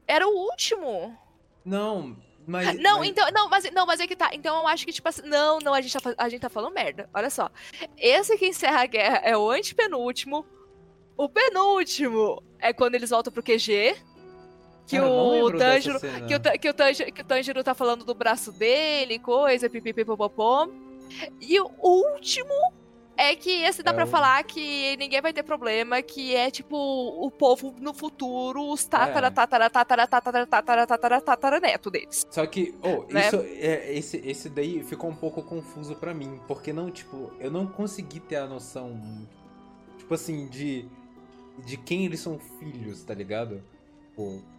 Era o último. Não, mas. Não, mas... então. Não, mas, não, mas é que tá. Então eu acho que, tipo assim. Não, não, a gente, tá, a gente tá falando merda. Olha só. Esse que encerra a guerra é o antepenúltimo. O penúltimo é quando eles voltam pro QG. Que Cara, o Tanjiro. Que o, que, o Tanjiro, que o Tanjiro tá falando do braço dele, coisa, pipipipopopom. E o último é que esse dá é pra falar que ninguém vai ter problema, que é tipo o povo no futuro, os tatara, tatara, tatara, tatara, tatara, tatara, tatara, neto deles. Só que, oh, né? isso, é, esse, esse daí ficou um pouco confuso para mim, porque não, tipo, eu não consegui ter a noção, tipo assim, de, de quem eles são filhos, tá ligado?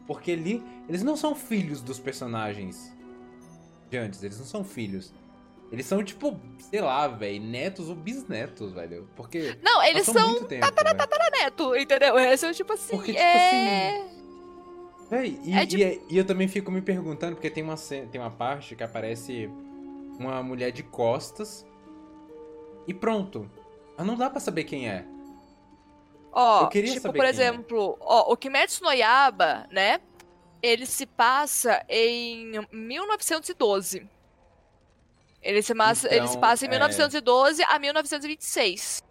Porque ali, eles não são filhos dos personagens de antes, eles não são filhos. Eles são, tipo, sei lá, velho, netos ou bisnetos, velho. Porque. Não, eles são tatara, tataraneto, entendeu? Eles são, tipo assim. Porque, tipo é... assim. Véi, e, é, tipo... e, e, eu também fico me perguntando, porque tem uma, tem uma parte que aparece uma mulher de costas. E pronto. Mas não dá para saber quem é. Ó, tipo, por é. exemplo, é. ó, o Kimetsu no Yaba, né? Ele se passa em 1912. Ele se, massa, então, ele se passa em 1912 é... a 1926.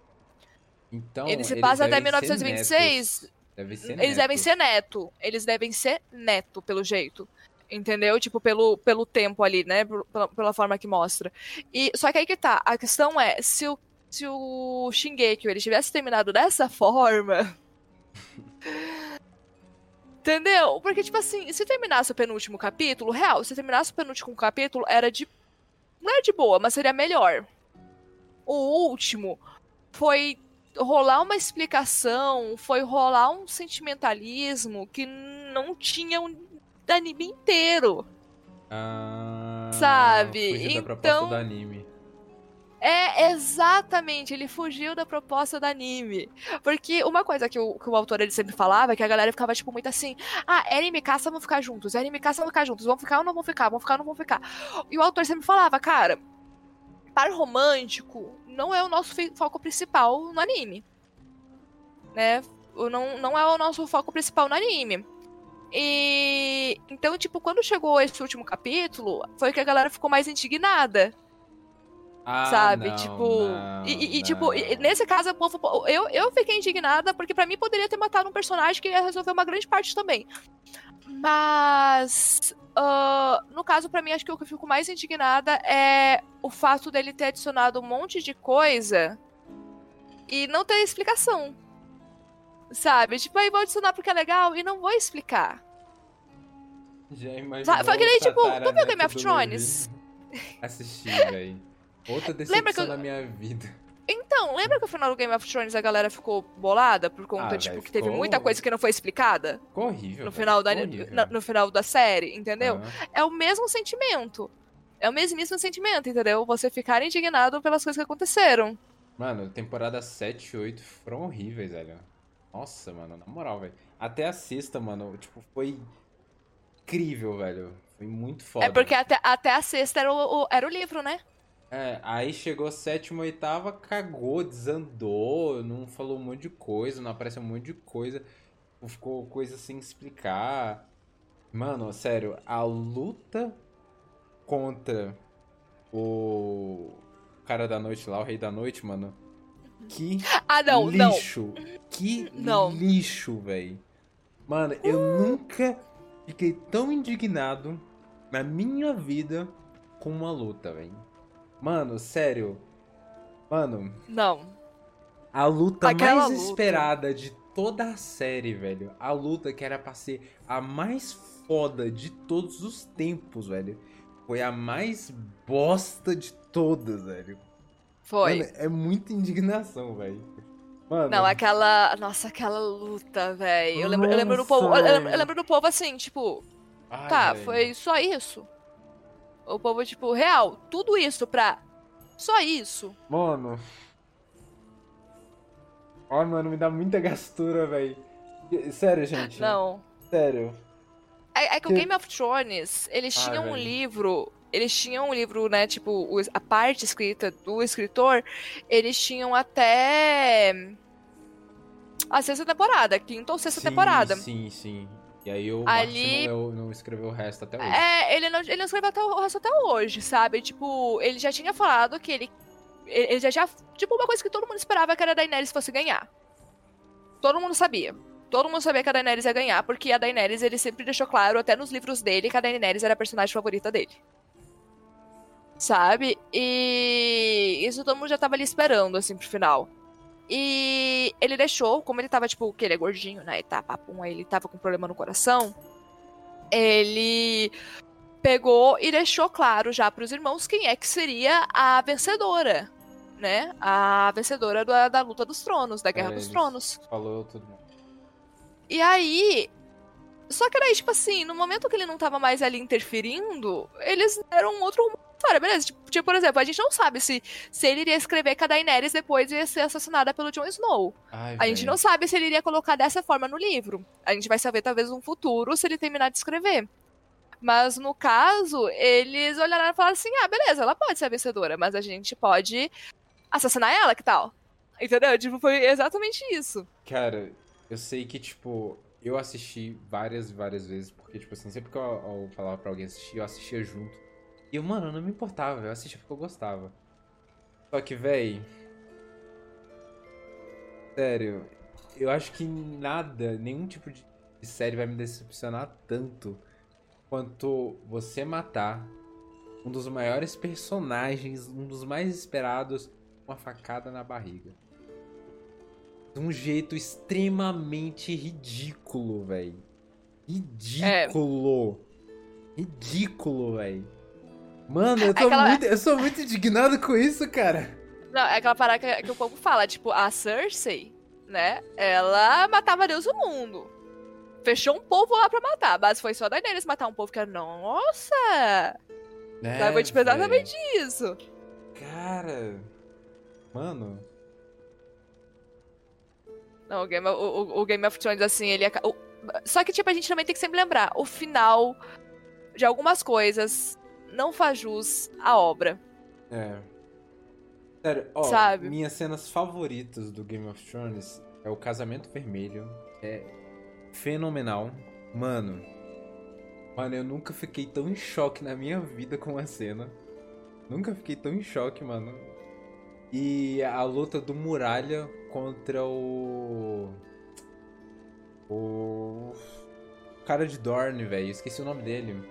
Então, ele se passa até 1926. Deve eles devem ser neto. Eles devem ser neto, pelo jeito. Entendeu? Tipo, pelo, pelo tempo ali, né? Pela, pela forma que mostra. E, só que aí que tá. A questão é, se o, se o Shingeki ele tivesse terminado dessa forma. Entendeu? Porque, tipo assim, se terminasse o penúltimo capítulo, real, se terminasse o penúltimo capítulo, era de não é de boa, mas seria melhor. O último foi rolar uma explicação, foi rolar um sentimentalismo que não tinha um anime inteiro. Ah, sabe? então do anime. É, exatamente, ele fugiu da proposta do anime. Porque uma coisa que o, que o autor ele sempre falava é que a galera ficava, tipo, muito assim: ah, Eren e Mikasa vão ficar juntos, Eren e Mikasa vão ficar juntos, vão ficar ou não vão ficar, vão ficar ou não vão ficar. E o autor sempre falava, cara, par romântico não é o nosso foco principal no anime. Né? Não, não é o nosso foco principal no anime. E então, tipo, quando chegou esse último capítulo, foi que a galera ficou mais indignada. Ah, sabe? não, tipo. não, e, e, tipo, e- nesse caso, o povo- eu, eu fiquei indignada porque pra mim poderia ter matado um personagem que ia resolver uma grande parte também. Mas. ah, no caso, pra mim, acho que o que eu fico mais indignada é o fato dele ter adicionado um monte de coisa e não ter explicação. Sabe? Tipo, aí vou adicionar porque é legal e não vou explicar. Já imaginou Sabe, foi que nem, o tipo, tu viu tataraneto Game of Thrones? Assisti, velho. Outra decepção Lembra que eu- da minha vida. Então, lembra que no final do Game of Thrones a galera ficou bolada por conta, Ah, tipo, véi, que teve ficou- muita coisa que não foi explicada Ficou horrível. no final, da, na- no final da série, entendeu? É o mesmo sentimento. É o mesmíssimo sentimento, entendeu? Você ficar indignado pelas coisas que aconteceram. Mano, temporada 7 e 8 foram horríveis, velho. Nossa, mano, na moral, velho. Até a sexta, mano, tipo, foi incrível, velho. Foi muito foda. É porque até, até a sexta era o, o- era o livro, né? É, aí chegou sétima, oitava, cagou, desandou, não falou um monte de coisa, não apareceu um monte de coisa, ficou coisa sem explicar. Mano, sério, a luta contra o cara da noite lá, o rei da noite, mano. Que Ah, não, não. lixo. Que Não. lixo, velho. Mano, eu nunca fiquei tão indignado na minha vida com uma luta, velho. Mano, sério. Mano, Não. a luta Aquela mais luta. esperada de toda a série, velho. A luta que era pra ser a mais foda de todos os tempos, velho. Foi a mais bosta de todas, velho. Foi. Mano, é muita indignação, velho. Mano, Não, aquela. Nossa, aquela luta, velho. Eu lembro, eu lembro do povo. Eu lembro, eu lembro do povo assim, tipo, ai, tá, velho. foi só isso. O povo, tipo, real, tudo isso pra. Só isso. Mano. Ó, mano, me dá muita gastura, velho. Sério, gente. Não. Sério. É, é que o Que- Game of Thrones, eles Ai, tinham um livro. Eles tinham um livro, né? Tipo, o- a parte escrita do escritor, eles tinham até. A sexta temporada, quinta ou sexta sim, temporada. Sim, sim. E aí o Ali- não, não escreveu o resto até hoje. É, ele não, ele não escreveu até o o resto até hoje, sabe? Tipo, ele já tinha falado que ele. Ele ele já, já. Tipo, uma coisa que todo mundo esperava que era a Daenerys fosse ganhar. Todo mundo sabia. Todo mundo sabia que a Daenerys ia ganhar, porque a Daenerys ele sempre deixou claro, até nos livros dele, que a Daenerys era a personagem favorita dele. Sabe? E isso todo mundo já tava ali esperando, assim, pro final. E ele deixou, como ele tava, tipo, que ele é gordinho, né? E tá, papum, aí ele tava com problema no coração. Ele pegou e deixou claro já pros irmãos quem é que seria a vencedora, né? A vencedora da, da luta dos tronos, da Guerra É, dos Tronos. Falou tudo. E aí. Só que daí, tipo assim, no momento que ele não tava mais ali interferindo, eles deram um outro história, beleza? Tipo, tipo, por exemplo, a gente não sabe se, se ele iria escrever que a Daenerys depois ia ser assassinada pelo Jon Snow. Ai, A gente não sabe se ele iria colocar dessa forma no livro. A gente vai saber talvez no futuro se ele terminar de escrever. Mas no caso, eles olharam e falaram assim: ah, beleza, ela pode ser a vencedora, mas a gente pode assassinar ela, que tal? Entendeu? Tipo, foi exatamente isso. Cara, eu sei que, tipo, eu assisti várias e várias vezes, porque, tipo assim, sempre que eu, eu falava pra alguém assistir, eu assistia junto. E eu, mano, eu não me importava, eu assistia porque eu gostava. Só que, véi. Sério, eu acho que nada, nenhum tipo de série vai me decepcionar tanto quanto você matar um dos maiores personagens, um dos mais esperados, com uma facada na barriga de um jeito extremamente ridículo, velho. Ridículo. Ridículo, velho. Mano, eu tô Aquela- muito. Eu sou muito indignado com isso, cara. Não, é aquela parada que, que o povo fala, tipo, a Cersei, né? Ela matava Deus do mundo. Fechou um povo lá pra matar, mas foi só a Daenerys matar um povo que era, nossa! É, Sabe, tipo exatamente isso. Cara. Mano. Não, o Game, of, o, o Game of Thrones, assim, ele. O, só que, tipo, a gente também tem que sempre lembrar: o final de algumas coisas não faz jus à obra. É. Sério, ó, Sabe? minhas cenas favoritas do Game of Thrones é o Casamento Vermelho. É fenomenal. Mano. Mano, eu nunca fiquei tão em choque na minha vida com a cena. Nunca fiquei tão em choque, mano. E a luta do Muralha contra o. O. cara de Dorne, velho. Esqueci o nome dele.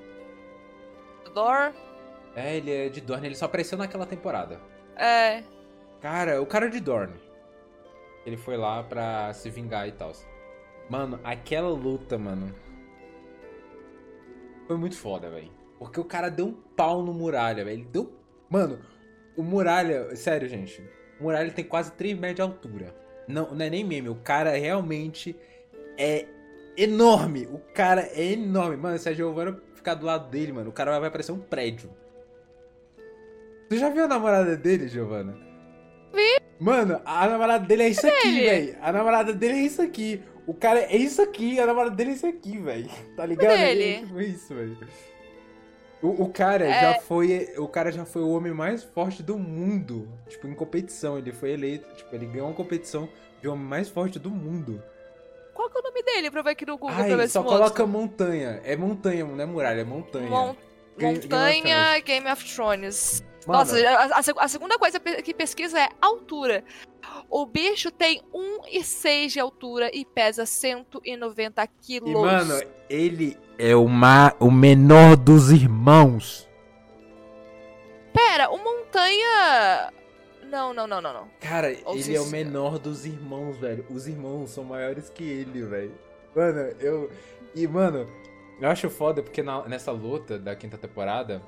Dor? É, ele é de Dorne. Ele só apareceu naquela temporada. É. Cara, o cara de Dorne. Ele foi lá pra se vingar e tal. Mano, aquela luta, mano. Foi muito foda, velho. Porque o cara deu um pau no Muralha, velho. Ele deu. Mano, o Muralha. Sério, gente. O Muralha tem quase 3 metros de altura. Não, não é nem meme. O cara realmente é enorme. O cara é enorme. Mano, se a Giovanna ficar do lado dele, mano, o cara vai parecer um prédio. Tu já viu a namorada dele, Giovanna? Vi. Mano, a namorada dele é isso aqui, velho. A namorada dele é isso aqui. O cara é isso aqui, a namorada dele é isso aqui, velho. Tá ligado? Dele. É tipo isso, velho. O, o cara É. já foi. O cara já foi o homem mais forte do mundo. Tipo, em competição. Ele foi eleito. Tipo, ele ganhou uma competição de homem mais forte do mundo. Qual que é o nome dele pra ver aqui no Google pra Ai, ver só coloca montanha. É montanha, não é muralha, é montanha. Mon- Montanha Game of Thrones. Mano, Nossa, a, a a segunda coisa que pesquisa é altura. O bicho tem 1,6 de altura e pesa 190 quilos. E, mano, ele é o, ma o menor dos irmãos. Pera, o Montanha... Não, não, não, não, não. Cara, Ou ele se- é o menor dos irmãos, velho. Os irmãos são maiores que ele, velho. Mano, eu. E, mano, eu acho foda porque na- nessa luta da quinta temporada,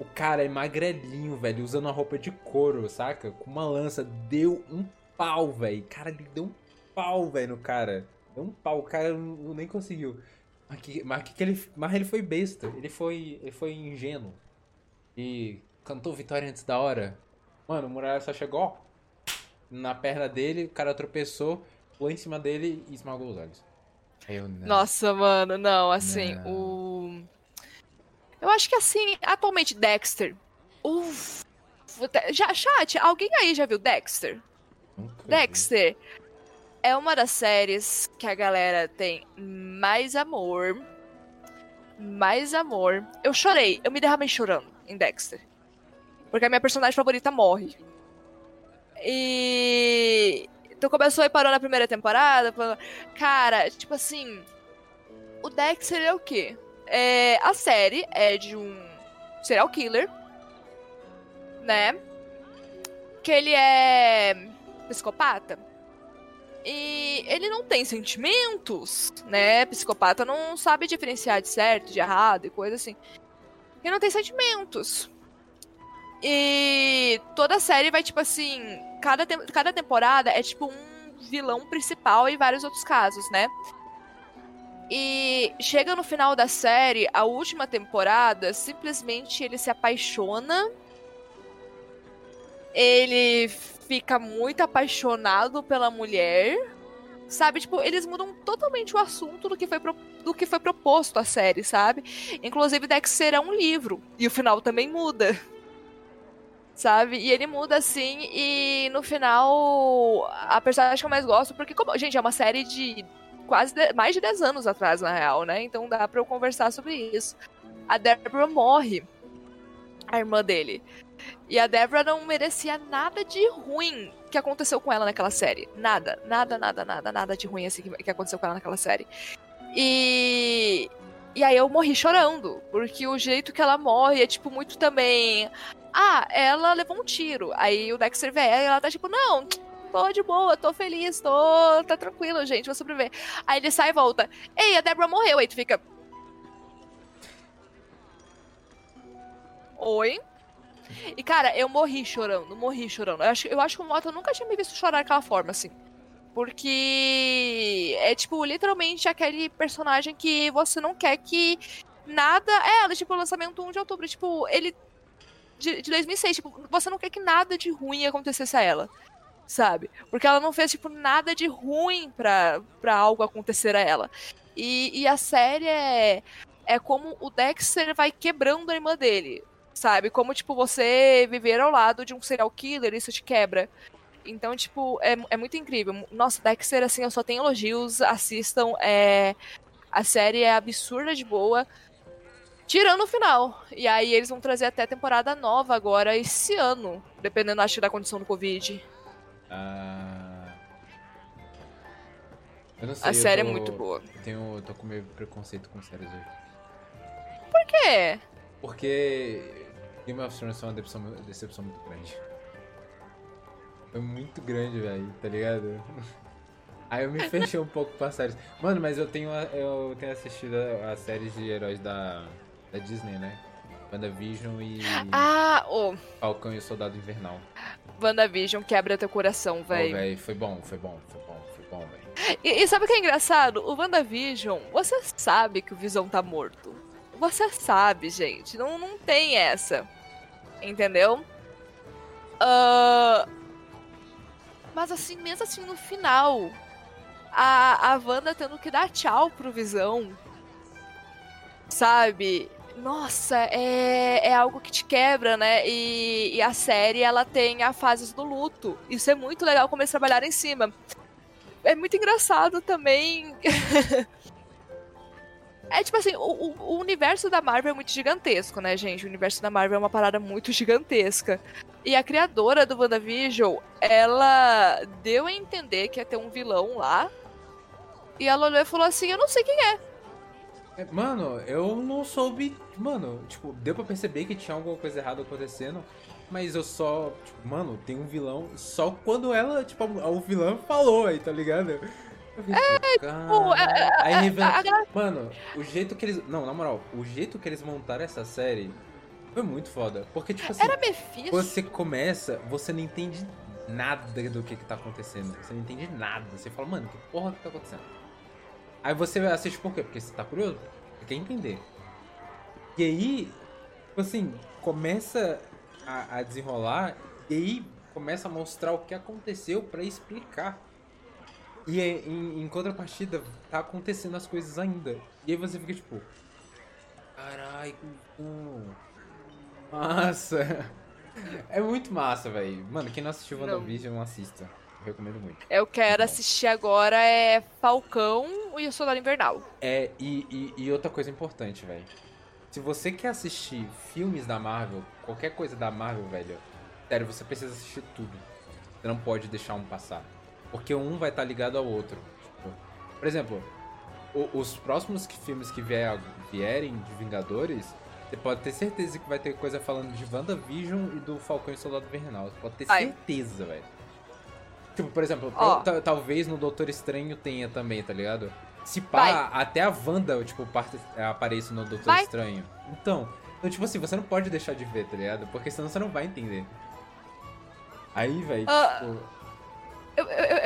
o cara é magrelinho, velho, usando uma roupa de couro, saca? Com uma lança. Deu um pau, velho. Cara, ele deu um pau, velho, no cara. Deu um pau, o cara nem conseguiu. Mas, que, mas, que que ele, mas ele foi besta. Ele foi, ele foi ingênuo. E cantou vitória antes da hora. Mano, o Muralha só chegou, na perna dele, o cara tropeçou, pulou em cima dele e esmagou os olhos. Eu, não. Nossa, mano, não, assim, Não. o... Eu acho que, assim, atualmente, Dexter... Uf... Já, chat, alguém aí já viu Dexter? Nunca vi. Dexter é uma das séries que a galera tem mais amor. Mais amor. Eu chorei, eu me derramei chorando em Dexter. Porque a minha personagem favorita morre. E. Então começou e parou na primeira temporada. Cara, tipo assim. O Dexter é o quê? É, a série é de um serial killer. Né? Que ele é psicopata. E ele não tem sentimentos, né? Psicopata não sabe diferenciar de certo, de errado e coisa assim. Ele não tem sentimentos. E toda a série vai, tipo assim. Cada, tem- cada temporada é tipo um vilão principal e vários outros casos, né? E chega no final da série, a última temporada, simplesmente ele se apaixona. Ele fica muito apaixonado pela mulher. Sabe, tipo, eles mudam totalmente o assunto do que foi, pro- do que foi proposto à série, sabe? Inclusive, Dexter é um livro. E o final também muda. Sabe? E ele muda assim, e no final, a personagem que eu mais gosto, porque, como, gente, é uma série de quase de- mais de 10 anos atrás, na real, né? Então dá pra eu conversar sobre isso. A Deborah morre, a irmã dele. E a Deborah não merecia nada de ruim que aconteceu com ela naquela série. Nada, nada, nada, nada, nada de ruim assim que, que aconteceu com ela naquela série. E. E aí eu morri chorando, porque o jeito que ela morre é, tipo, muito também. Ah, ela levou um tiro. Aí o Dexter ela e ela tá tipo, não, tô de boa, tô feliz, tô. tá tranquilo, gente, vou sobreviver. Aí ele sai e volta. Ei, a Deborah morreu. Aí tu fica. Oi? E, cara, eu morri chorando, morri chorando. Eu acho, eu acho que o Mota nunca tinha me visto chorar daquela forma, assim. Porque é, tipo, literalmente aquele personagem que você não quer que nada. É, ela, tipo, lançamento 1 de outubro. Tipo, ele de, de 2006. Tipo, você não quer que nada de ruim acontecesse a ela. Sabe? Porque ela não fez, tipo, nada de ruim pra, pra algo acontecer a ela. E, e a série é, é como o Dexter vai quebrando a irmã dele. Sabe? Como, tipo, você viver ao lado de um serial killer, isso te quebra. Então, tipo, é, é muito incrível. Nossa, Dexter, assim, eu só tenho elogios. Assistam. É... A série é absurda de boa. Tirando o final. E aí eles vão trazer até temporada nova agora, esse ano. Dependendo, acho, da condição do Covid. Ah. Eu não sei, A série tô... é muito boa. Eu tenho, eu tô com meio preconceito com séries hoje. Por quê? Porque Game of Thrones foi uma decepção, decepção muito grande. Foi muito grande, velho, tá ligado? Aí eu me fechei um pouco pra séries. Mano, mas eu tenho, eu tenho assistido as séries de heróis da, da Disney, né? WandaVision e Ah, o Falcão e o Soldado Invernal. WandaVision quebra teu coração, velho. velho, foi bom, foi bom, foi bom, foi bom, velho. e, e sabe o que é engraçado? O WandaVision, você sabe que o Visão tá morto. Você sabe, gente. Não, não tem essa. Entendeu? Ah, Mas assim, mesmo assim, no final, a, a Wanda tendo que dar tchau pro Visão. Sabe? Nossa, é, é algo que te quebra, né? E, e a série, ela tem a fases do luto. Isso é muito legal como eles trabalharam em cima. É muito engraçado também. é tipo assim, o, o- o universo da Marvel é muito gigantesco, né, gente? O universo da Marvel é uma parada muito gigantesca. E a criadora do WandaVision, ela deu a entender que ia ter um vilão lá. E ela olhou e falou assim: Eu não sei quem é. É, Mano, eu não soube. Mano, tipo, deu pra perceber que tinha alguma coisa errada acontecendo. Mas eu só. Tipo, mano, tem um vilão só quando ela, tipo, o vilão falou aí, tá ligado? Fiquei, é, tipo, tipo, é- é- Aí revela. a gra- Mano, o jeito que eles. Não, na moral, o jeito que eles montaram essa série foi muito foda. Porque, tipo assim, Era Mephisto. você começa, você não entende nada do que que tá acontecendo. Você não entende nada. Você fala, mano, que porra que tá acontecendo? Aí você assiste por quê? Porque você tá curioso. Você quer entender. E aí, tipo assim, começa a, a desenrolar e aí começa a mostrar o que aconteceu pra explicar. E em, em contrapartida, tá acontecendo as coisas ainda. E aí você fica tipo. Carai, Massa! É muito massa, velho. Mano, quem não assistiu Não. WandaVision, assista. Eu recomendo muito. Eu quero assistir agora é Falcão e o Soldado Invernal. É, e, e, e outra coisa importante, velho. Se você quer assistir filmes da Marvel, qualquer coisa da Marvel, velho, sério, você precisa assistir tudo. Você não pode deixar um passar. Porque um vai estar ligado ao outro. Tipo, por exemplo, os próximos filmes que vier- vierem de Vingadores, você pode ter certeza que vai ter coisa falando de WandaVision e do Falcão e Soldado Invernal. Você pode ter Vai. certeza, velho. Tipo, por exemplo, ta- talvez no Doutor Estranho tenha também, tá ligado? Se pá, Vai. até a Wanda, tipo, parte- apareça no Doutor Vai. Estranho. Então, então, tipo assim, você não pode deixar de ver, tá ligado? Porque senão você não vai entender. Aí, velho, Ah. tipo...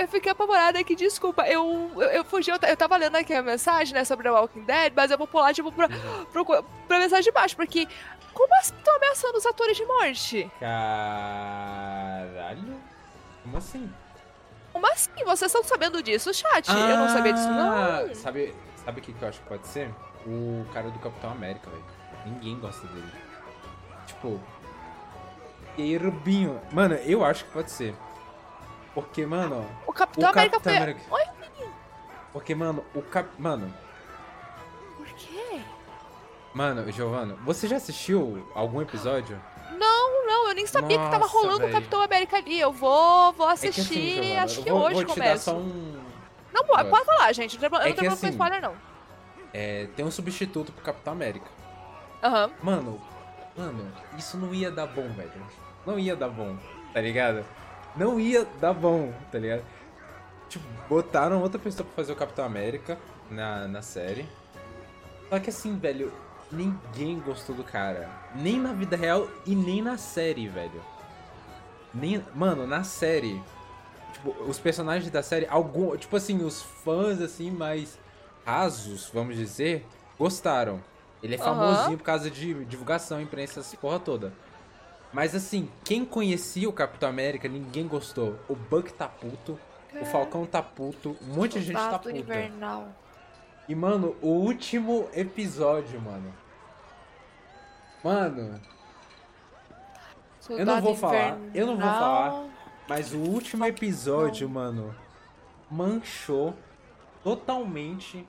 Eu, fiquei apavorada aqui, desculpa. Eu, eu, eu fugi, eu, eu tava lendo aqui a mensagem, né, sobre The Walking Dead, mas eu vou pular, tipo, pra, pro, pra mensagem de baixo, porque como assim estão ameaçando os atores de morte? Caralho? Como assim? Como assim? Vocês estão sabendo disso, chat? eu não sabia disso, Ah, não. Sabe, sabe o que, que eu acho que pode ser? O cara do Capitão América, velho. Ninguém gosta dele. Tipo. Erbinho. Mano, eu acho que pode ser. Porque, mano. O Capitão o América Capitão foi. América- Oi, Porque, mano, o Cap. Mano, por quê? mano, Giovana, você já assistiu algum episódio? Não, não, eu nem sabia que tava Nossa, rolando o velho. Capitão América ali. Eu vou, vou É que assistir, assim, Giovana, acho que vou, hoje vou te dar começo. só um. Não, pode, pode falar, gente. Eu não tenho É não que tenho problema assim- com spoiler, não. É, tem um substituto pro Capitão América. Aham. Mano, mano, isso não ia dar bom, velho. Não ia dar bom, tá ligado? Não ia dar bom, tá ligado? Tipo, botaram outra pessoa pra fazer o Capitão América na, na série. Só que assim, velho, ninguém gostou do cara. Nem na vida real e nem na série, velho. Nem, mano, na série. Tipo, os personagens da série, algum, tipo assim, os fãs assim mais rasos, vamos dizer, gostaram. Ele é famosinho por causa de divulgação, imprensa, essa porra toda. Mas assim, quem conhecia o Capitão América, ninguém gostou. O Buck tá puto, é. o Falcão tá puto, um monte de gente tá puto. Invernal. E, mano, o último episódio, mano. Mano. Soldado eu não vou invernal. falar, eu não vou falar. Mas o último episódio, mano, manchou totalmente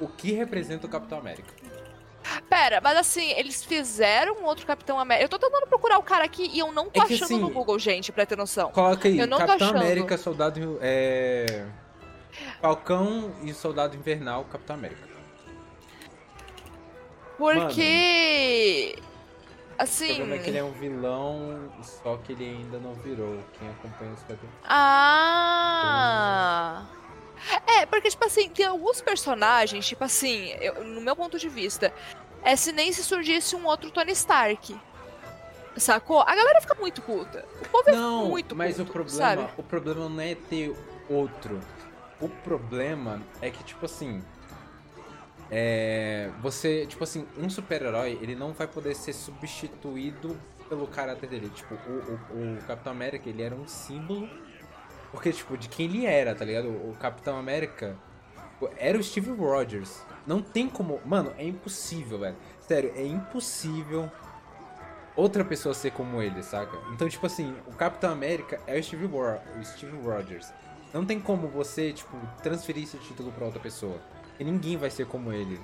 o que representa o Capitão América. Pera, mas assim, eles fizeram outro Capitão América. Eu tô tentando procurar o cara aqui e eu não tô é achando assim, no Google, gente, pra ter noção. Coloca aí, Capitão América, Soldado. É... Falcão e Soldado Invernal, Capitão América. Porque. Mano, assim. O problema é que ele é um vilão, só que ele ainda não virou. Quem acompanha os quadrinhos. Ah! É, porque, tipo assim, tem alguns personagens, tipo assim, eu, no meu ponto de vista, é se nem se surgisse um outro Tony Stark. Sacou? A galera fica muito puta. O povo não, é muito mas puto, o problema, sabe? o problema não é ter outro. O problema é que, tipo assim. É, você, tipo assim, um super-herói, ele não vai poder ser substituído pelo caráter dele. Tipo, o, o, o Capitão América, ele era um símbolo porque, tipo, de quem ele era, tá ligado? O Capitão América era o Steve Rogers. Não tem como. Mano, é impossível, velho. Sério, é impossível outra pessoa ser como ele, saca? Então, tipo assim, o Capitão América é o Steve, o Steve Rogers. Não tem como você, tipo, transferir esse título pra outra pessoa. E ninguém vai ser como ele.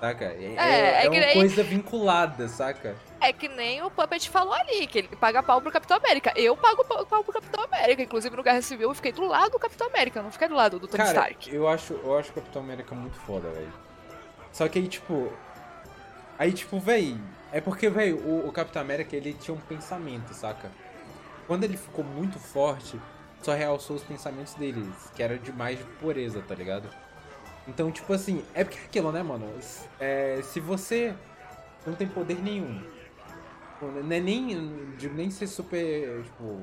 Saca? É, é, é, é uma nem... coisa vinculada, saca? É que nem o Puppet falou ali, que ele paga pau pro Capitão América. Eu pago pau pro Capitão América. Inclusive no Guerra Civil eu fiquei do lado do Capitão América, não fiquei do lado do Tony Cara, Stark. Eu acho, eu acho o Capitão América muito foda, velho. Só que aí, tipo. Aí, tipo, véi. É porque, velho, o, o Capitão América ele tinha um pensamento, saca? Quando ele ficou muito forte, só realçou os pensamentos dele, que era de mais de pureza, tá ligado? Então, tipo assim, é porque é aquilo, né, mano? É, se você não tem poder nenhum, não é nem, digo, nem ser super, tipo,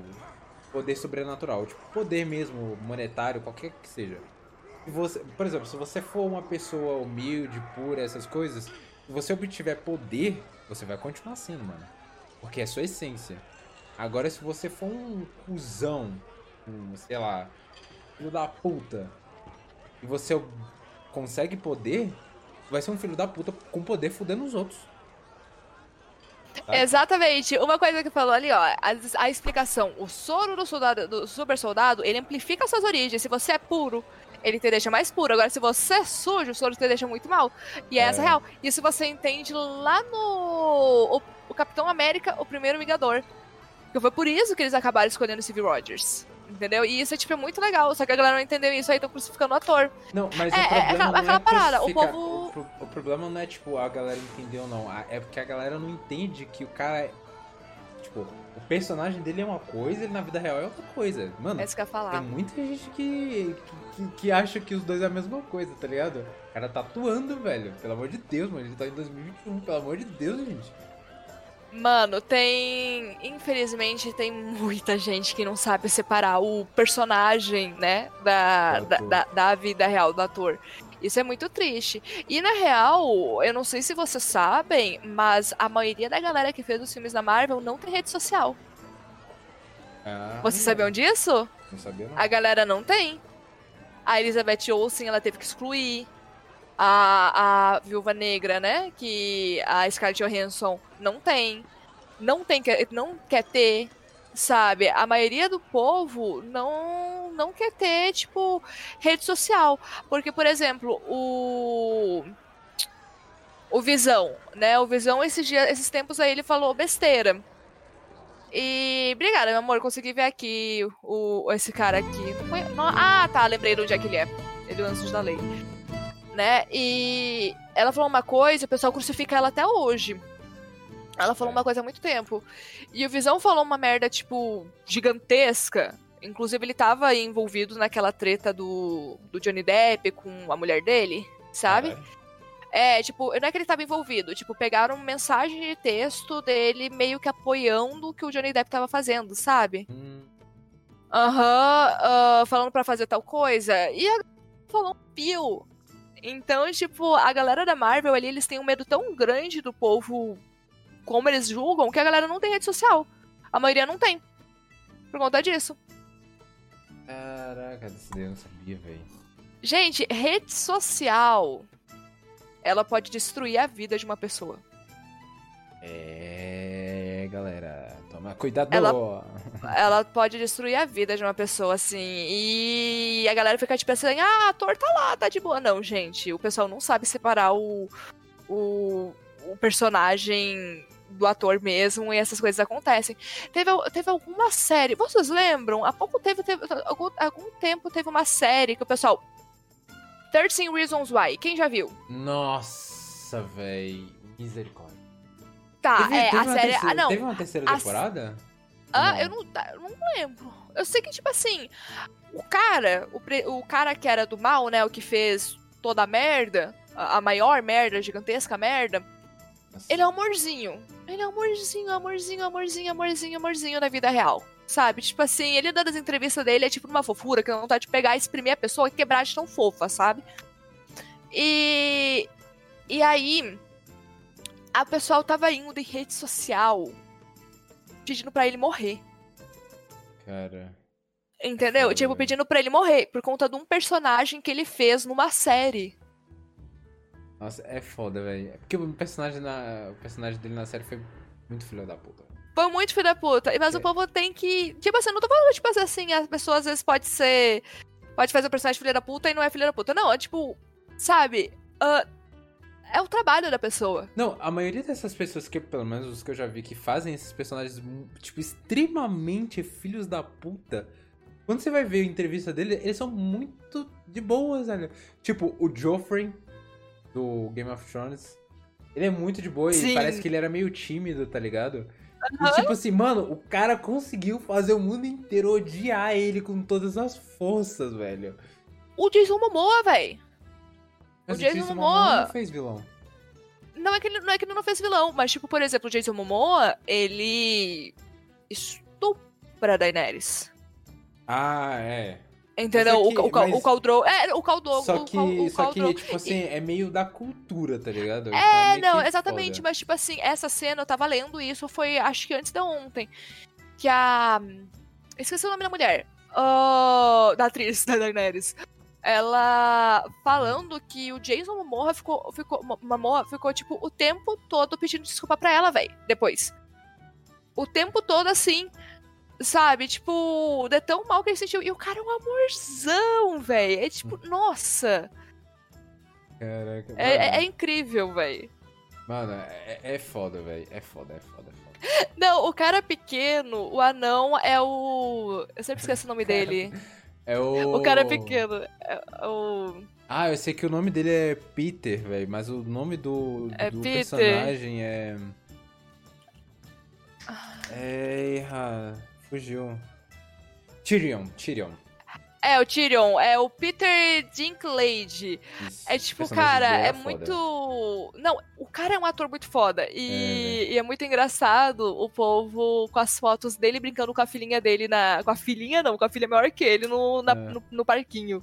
poder sobrenatural, tipo, poder mesmo monetário, qualquer que seja. Se você, por exemplo, se você for uma pessoa humilde, pura, essas coisas, se você obtiver poder, você vai continuar sendo, mano. Porque é sua essência. Agora, se você for um cuzão, um, sei lá, filho da puta, e você consegue poder, vai ser um filho da puta com poder fudendo os outros. Tá? Exatamente. Uma coisa que falou ali, ó, a, a, explicação. O soro do soldado, do super soldado, ele amplifica suas origens. Se você é puro, ele te deixa mais puro. Agora, se você é sujo, o soro te deixa muito mal. E é, é. essa real. Isso você entende lá no o, o Capitão América, o primeiro Vingador. Que foi por isso que eles acabaram escolhendo o Steve Rogers. Entendeu? E isso é, tipo, é muito legal. Só que a galera não entendeu isso, aí estão crucificando o ator. Não, mas é, o é, problema é, aquela, não aquela é parada. O povo. O, o, problema não é, tipo, a galera entendeu ou não. É porque a galera não entende que o cara. É, tipo, o personagem dele é uma coisa, ele na vida real é outra coisa. Mano, é isso que eu ia falar. tem muita gente que, que, que acha que os dois é a mesma coisa, tá ligado? O cara tá atuando, velho. Pelo amor de Deus, mano. Ele tá em 2021, pelo amor de Deus, gente. Mano, tem. Infelizmente, tem muita gente que não sabe separar o personagem, né? Da, da, da, da, vida real do ator. Isso é muito triste. E na real, eu não sei se vocês sabem, mas a maioria da galera que fez os filmes da Marvel não tem rede social. Ah, vocês sabiam disso? Não sabia, não. A galera não tem. A Elizabeth Olsen, ela teve que excluir a, a Viúva Negra, né? Que a Scarlett Johansson não tem. Não tem não quer ter, sabe? A maioria do povo não não quer ter, tipo, rede social. Porque, por exemplo, o o Visão, né? O Visão esses dias, esses tempos aí ele falou besteira. E obrigada, meu amor, consegui ver aqui o esse cara aqui. Ah, tá, lembrei de onde é que ele é. Ele é o Anjos da Lei né? E ela falou uma coisa, o pessoal crucifica ela até hoje. Ela falou uma coisa há muito tempo. E o Visão falou uma merda, tipo, gigantesca. Inclusive, ele tava envolvido naquela treta do, do Johnny Depp com a mulher dele, sabe? É, tipo, não é que ele tava envolvido, tipo, pegaram mensagem de texto dele meio que apoiando o que o Johnny Depp tava fazendo, sabe? Hum. Aham, uhum, uh, falando para fazer tal coisa. E a falou um pio então, tipo, a galera da Marvel ali, eles têm um medo tão grande do povo como eles julgam que a galera não tem rede social. A maioria não tem. Por conta disso. Caraca, desse daí eu não sabia, velho. Gente, rede social. Ela pode destruir a vida de uma pessoa. É, galera, toma cuidado. Ela- Ela pode destruir a vida de uma pessoa, assim. E a galera fica tipo assim, ah, ator tá lá, tá de boa. Não, gente, o pessoal não sabe separar o, o, o personagem do ator mesmo e essas coisas acontecem. Teve, teve alguma série, vocês lembram? Há pouco teve, teve algum, algum tempo teve uma série que o pessoal. 13 Reasons Why, quem já viu? Nossa, velho. Misericórdia. Tá, Teve- é, teve a uma série. terceira- Ah, não. Teve uma terceira A- temporada? Ah, Não. eu não, eu não lembro. Eu sei que, tipo assim, o cara, o, pre- o cara que era do mal, né, o que fez toda a merda, a, a maior merda, a gigantesca merda. Ele é um amorzinho. Ele é um amorzinho, amorzinho, amorzinho, amorzinho, amorzinho na vida real. Sabe? Tipo assim, ele dando as entrevistas dele é tipo uma fofura, que não vontade de pegar, exprimir a pessoa e quebrar de tão fofa, sabe? E. E aí. A pessoal tava indo em rede social pedindo pra ele morrer. Cara. Entendeu? Foda, tipo, pedindo pra ele morrer por conta de um personagem que ele fez numa série. Nossa, é foda, velho. É Porque o personagem, na... o personagem dele na série foi muito filho da puta. Foi muito filho da puta. Mas É. o povo tem que. Tipo assim, não tô falando, tipo assim, as pessoas às vezes pode ser. Pode fazer o personagem filho da puta e não é filho da puta. Não, é tipo, sabe? ah, é o trabalho da pessoa. Não, a maioria dessas pessoas que, pelo menos os que eu já vi, que fazem esses personagens, tipo, extremamente filhos da puta. Quando você vai ver a entrevista dele, eles são muito de boas, velho. Tipo, o Joffrey, do Game of Thrones. Ele é muito de boa e Sim. parece que ele era meio tímido, tá ligado? Aham. E tipo assim, mano, o cara conseguiu fazer o mundo inteiro odiar ele com todas as forças, velho. O Jason Momoa. Mas O Jason Jason Momoa- não fez vilão. Não é, que ele, não é que ele não fez vilão, mas, tipo, por exemplo, o Jason Momoa, ele estupra a Daenerys. Ah, é. Entendeu? É que- o, o, mas- o Khal-Drogo- É, o. Só o que, Khal- o só que tipo assim, é meio da cultura, tá ligado? É, meio não, exatamente, foda. mas tipo assim, essa cena, eu tava lendo isso, foi acho que antes de ontem. Que a. Esqueci o nome da mulher. Ah, da atriz, da Daenerys. Ela falando que o Jason Momoa ficou, ficou, Mo- Momoa ficou, tipo, o tempo todo pedindo desculpa pra ela, véi, depois. O tempo todo, assim, sabe? Tipo, de tão mal que ele sentiu. E o cara é um amorzão, véi. É tipo, nossa. Caraca, É, é- é incrível, véi. mano, é, é foda, velho. É foda, é foda, é foda. Não, o cara pequeno, o anão é o. Eu sempre esqueço o nome dele. É o. O cara é pequeno. É o. Ah, eu sei que o nome dele é Peter, velho, mas o nome do, É do personagem é. É. Fugiu. Tyrion, Tyrion. É, o Tyrion, é o Peter Dinklage. Isso. É tipo, cara, é foda. muito. Não, o cara é um ator muito foda. E É, e é muito engraçado o povo com as fotos dele brincando com a filhinha dele na. Com a filhinha, não, com a filha maior que ele no, na- É. no, no parquinho.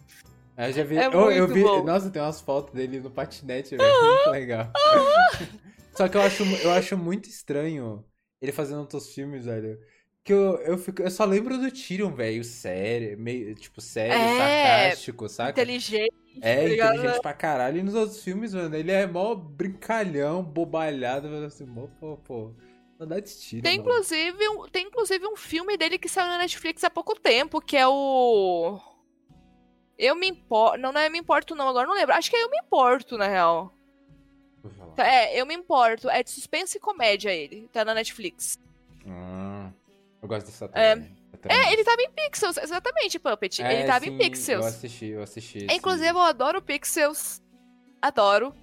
É, Eu já vi. É eu, eu vi. bom. Nossa, tem umas fotos dele no patinete, velho. Muito legal. Só que eu acho, eu acho muito estranho ele fazendo outros filmes, velho. Que eu, eu, fico, eu só lembro do Tyrion, velho. Sério, meio, tipo, sério, É, sarcástico, saca? Inteligente. É, tá ligado? inteligente pra caralho. E nos outros filmes, mano, ele é mó brincalhão, bobalhado, mano, assim, mó, pô, pô. Tyrion, Tem mano. inclusive, um, tem inclusive um filme dele que saiu na Netflix há pouco tempo, que é o. Eu me importo. Não, não é Eu Me Importo, não, agora não lembro. Acho que é Eu Me Importo, na real. É, Eu Me Importo. É de suspense e comédia ele. Tá na Netflix. Ah, eu gosto dessa É. Essa trama. É, ele tava em Pixels, exatamente, Puppet. É, ele tava sim, em Pixels. Eu assisti, eu assisti. É, Inclusive, eu adoro Pixels. Adoro.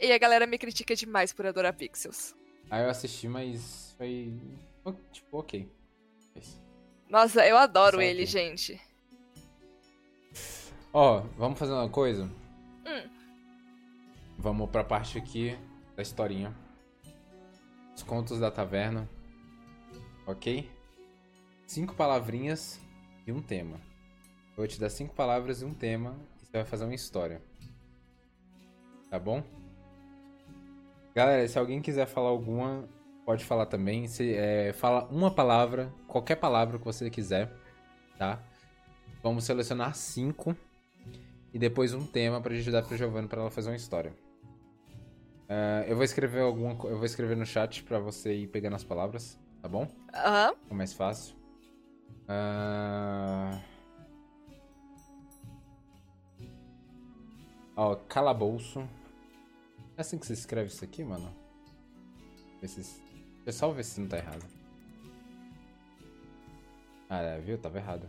E a galera me critica demais por adorar Pixels. Ah, eu assisti, mas foi. Tipo, ok. Nossa, eu adoro Só ele, que- gente. Ó, vamos fazer uma coisa? Hum. Vamos pra parte aqui da historinha. Os contos da taverna. Ok? Cinco palavrinhas e um tema. Eu vou te dar cinco palavras e um tema e você vai fazer uma história. Tá bom? Galera, se alguém quiser falar alguma, pode falar também. Se, é, fala uma palavra, qualquer palavra que você quiser, tá? Vamos selecionar cinco e depois um tema pra gente dar pra Giovanna pra ela fazer uma história. Uh, eu vou escrever alguma eu vou escrever no chat pra você ir pegando as palavras, tá bom? Aham. É mais fácil. Uh... Ó, calabouço. É assim que você escreve isso aqui, mano? Se... Pessoal, ver se não tá errado. Ah, é, viu? Tava errado.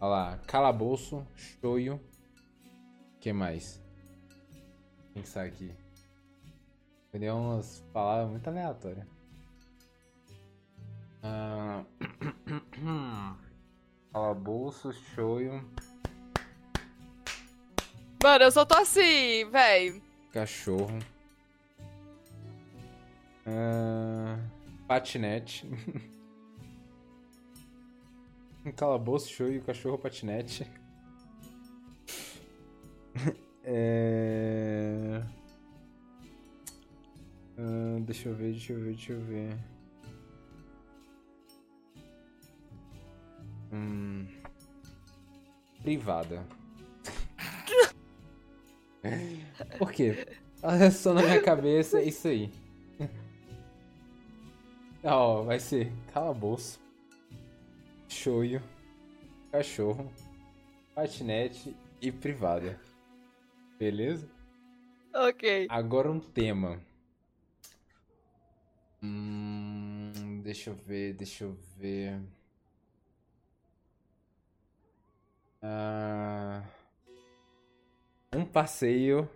Olha lá, calabouço, shoyu. que mais? Pensar aqui. Deu umas palavras muito aleatórias. Ah... Calabouço, shoyu. Mano, eu só tô assim, véi. Cachorro. Uh, patinete. um calabouço, shoyu, cachorro, patinete. é... Uh, deixa eu ver, deixa eu ver, deixa eu ver. Hum. Privada. Por quê? Olha só na minha cabeça, é isso aí. Ó, oh, vai ser calabouço, shoyu, cachorro, patinete e privada. Beleza? Ok. Agora um tema. Hum, deixa eu ver, deixa eu ver. Uh, um passeio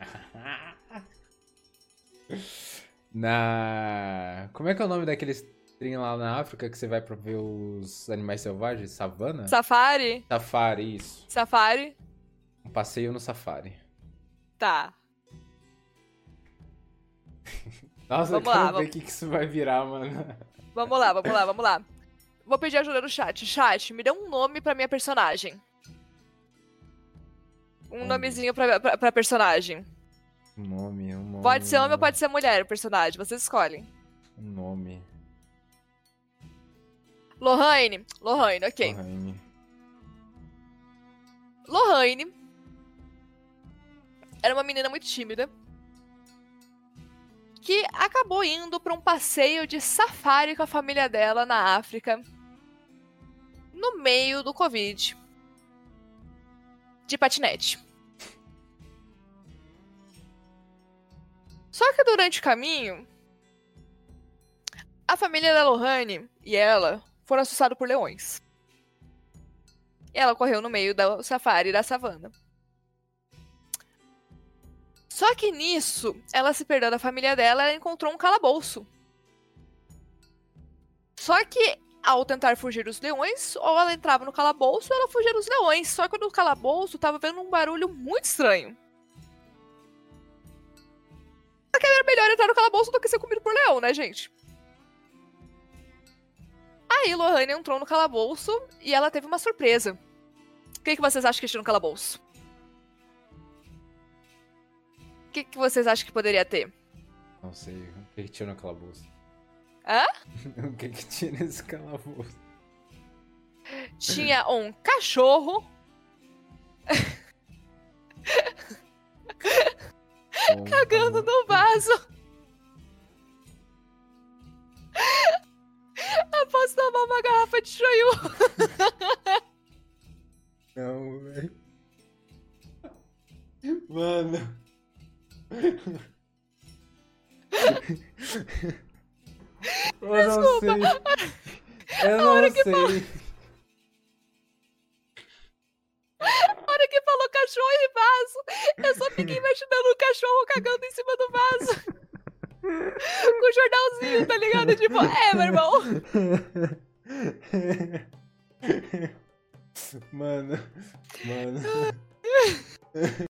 na. Como é que é o nome daqueles trem lá na África que você vai pra ver os animais selvagens? Savana? Safari? Safari, isso. Safari? Um passeio no safari. Tá. Nossa, vamos eu quero lá, ver o vamos... que, que isso vai virar, mano. Vamos lá, vamos lá, vamos lá. Vou pedir ajuda no chat. Chat, me dê um nome pra minha personagem. Um nomezinho pra, pra, pra personagem. Um nome, um nome. Pode ser homem ou pode ser mulher o personagem, vocês escolhem. Um nome. Lohane. Lohane, ok. Lohane. Lohane era uma menina muito tímida que acabou indo para um passeio de safari com a família dela na África no meio do Covid. De patinete. Só que durante o caminho, a família da Lohane e ela foram assustados por leões. E ela correu no meio do safari da savana. Só que nisso, ela se perdeu da família dela e encontrou um calabouço. Só que ao tentar fugir dos leões, ou ela entrava no calabouço ou ela fugia dos leões. Só que no calabouço tava vendo um barulho muito estranho. Só que era melhor entrar no calabouço do que ser comido por leão, né, gente? Aí Lohane entrou no calabouço e ela teve uma surpresa. O que, que vocês acham que tinha no calabouço? Que, que vocês acham que poderia ter? Não sei. O que, que tinha no calabouço? Hã? o que que tinha nesse calabouço? Tinha um cachorro. cagando no vaso. Após tomar uma garrafa de shoyu. Não, velho. Mano. Eu Desculpa. não sei. Eu não sei. Falou... A hora que falou cachorro e vaso, eu só fiquei imaginando o cachorro cagando em cima do vaso. Com o jornalzinho, tá ligado? Tipo, é, meu irmão. Mano, mano.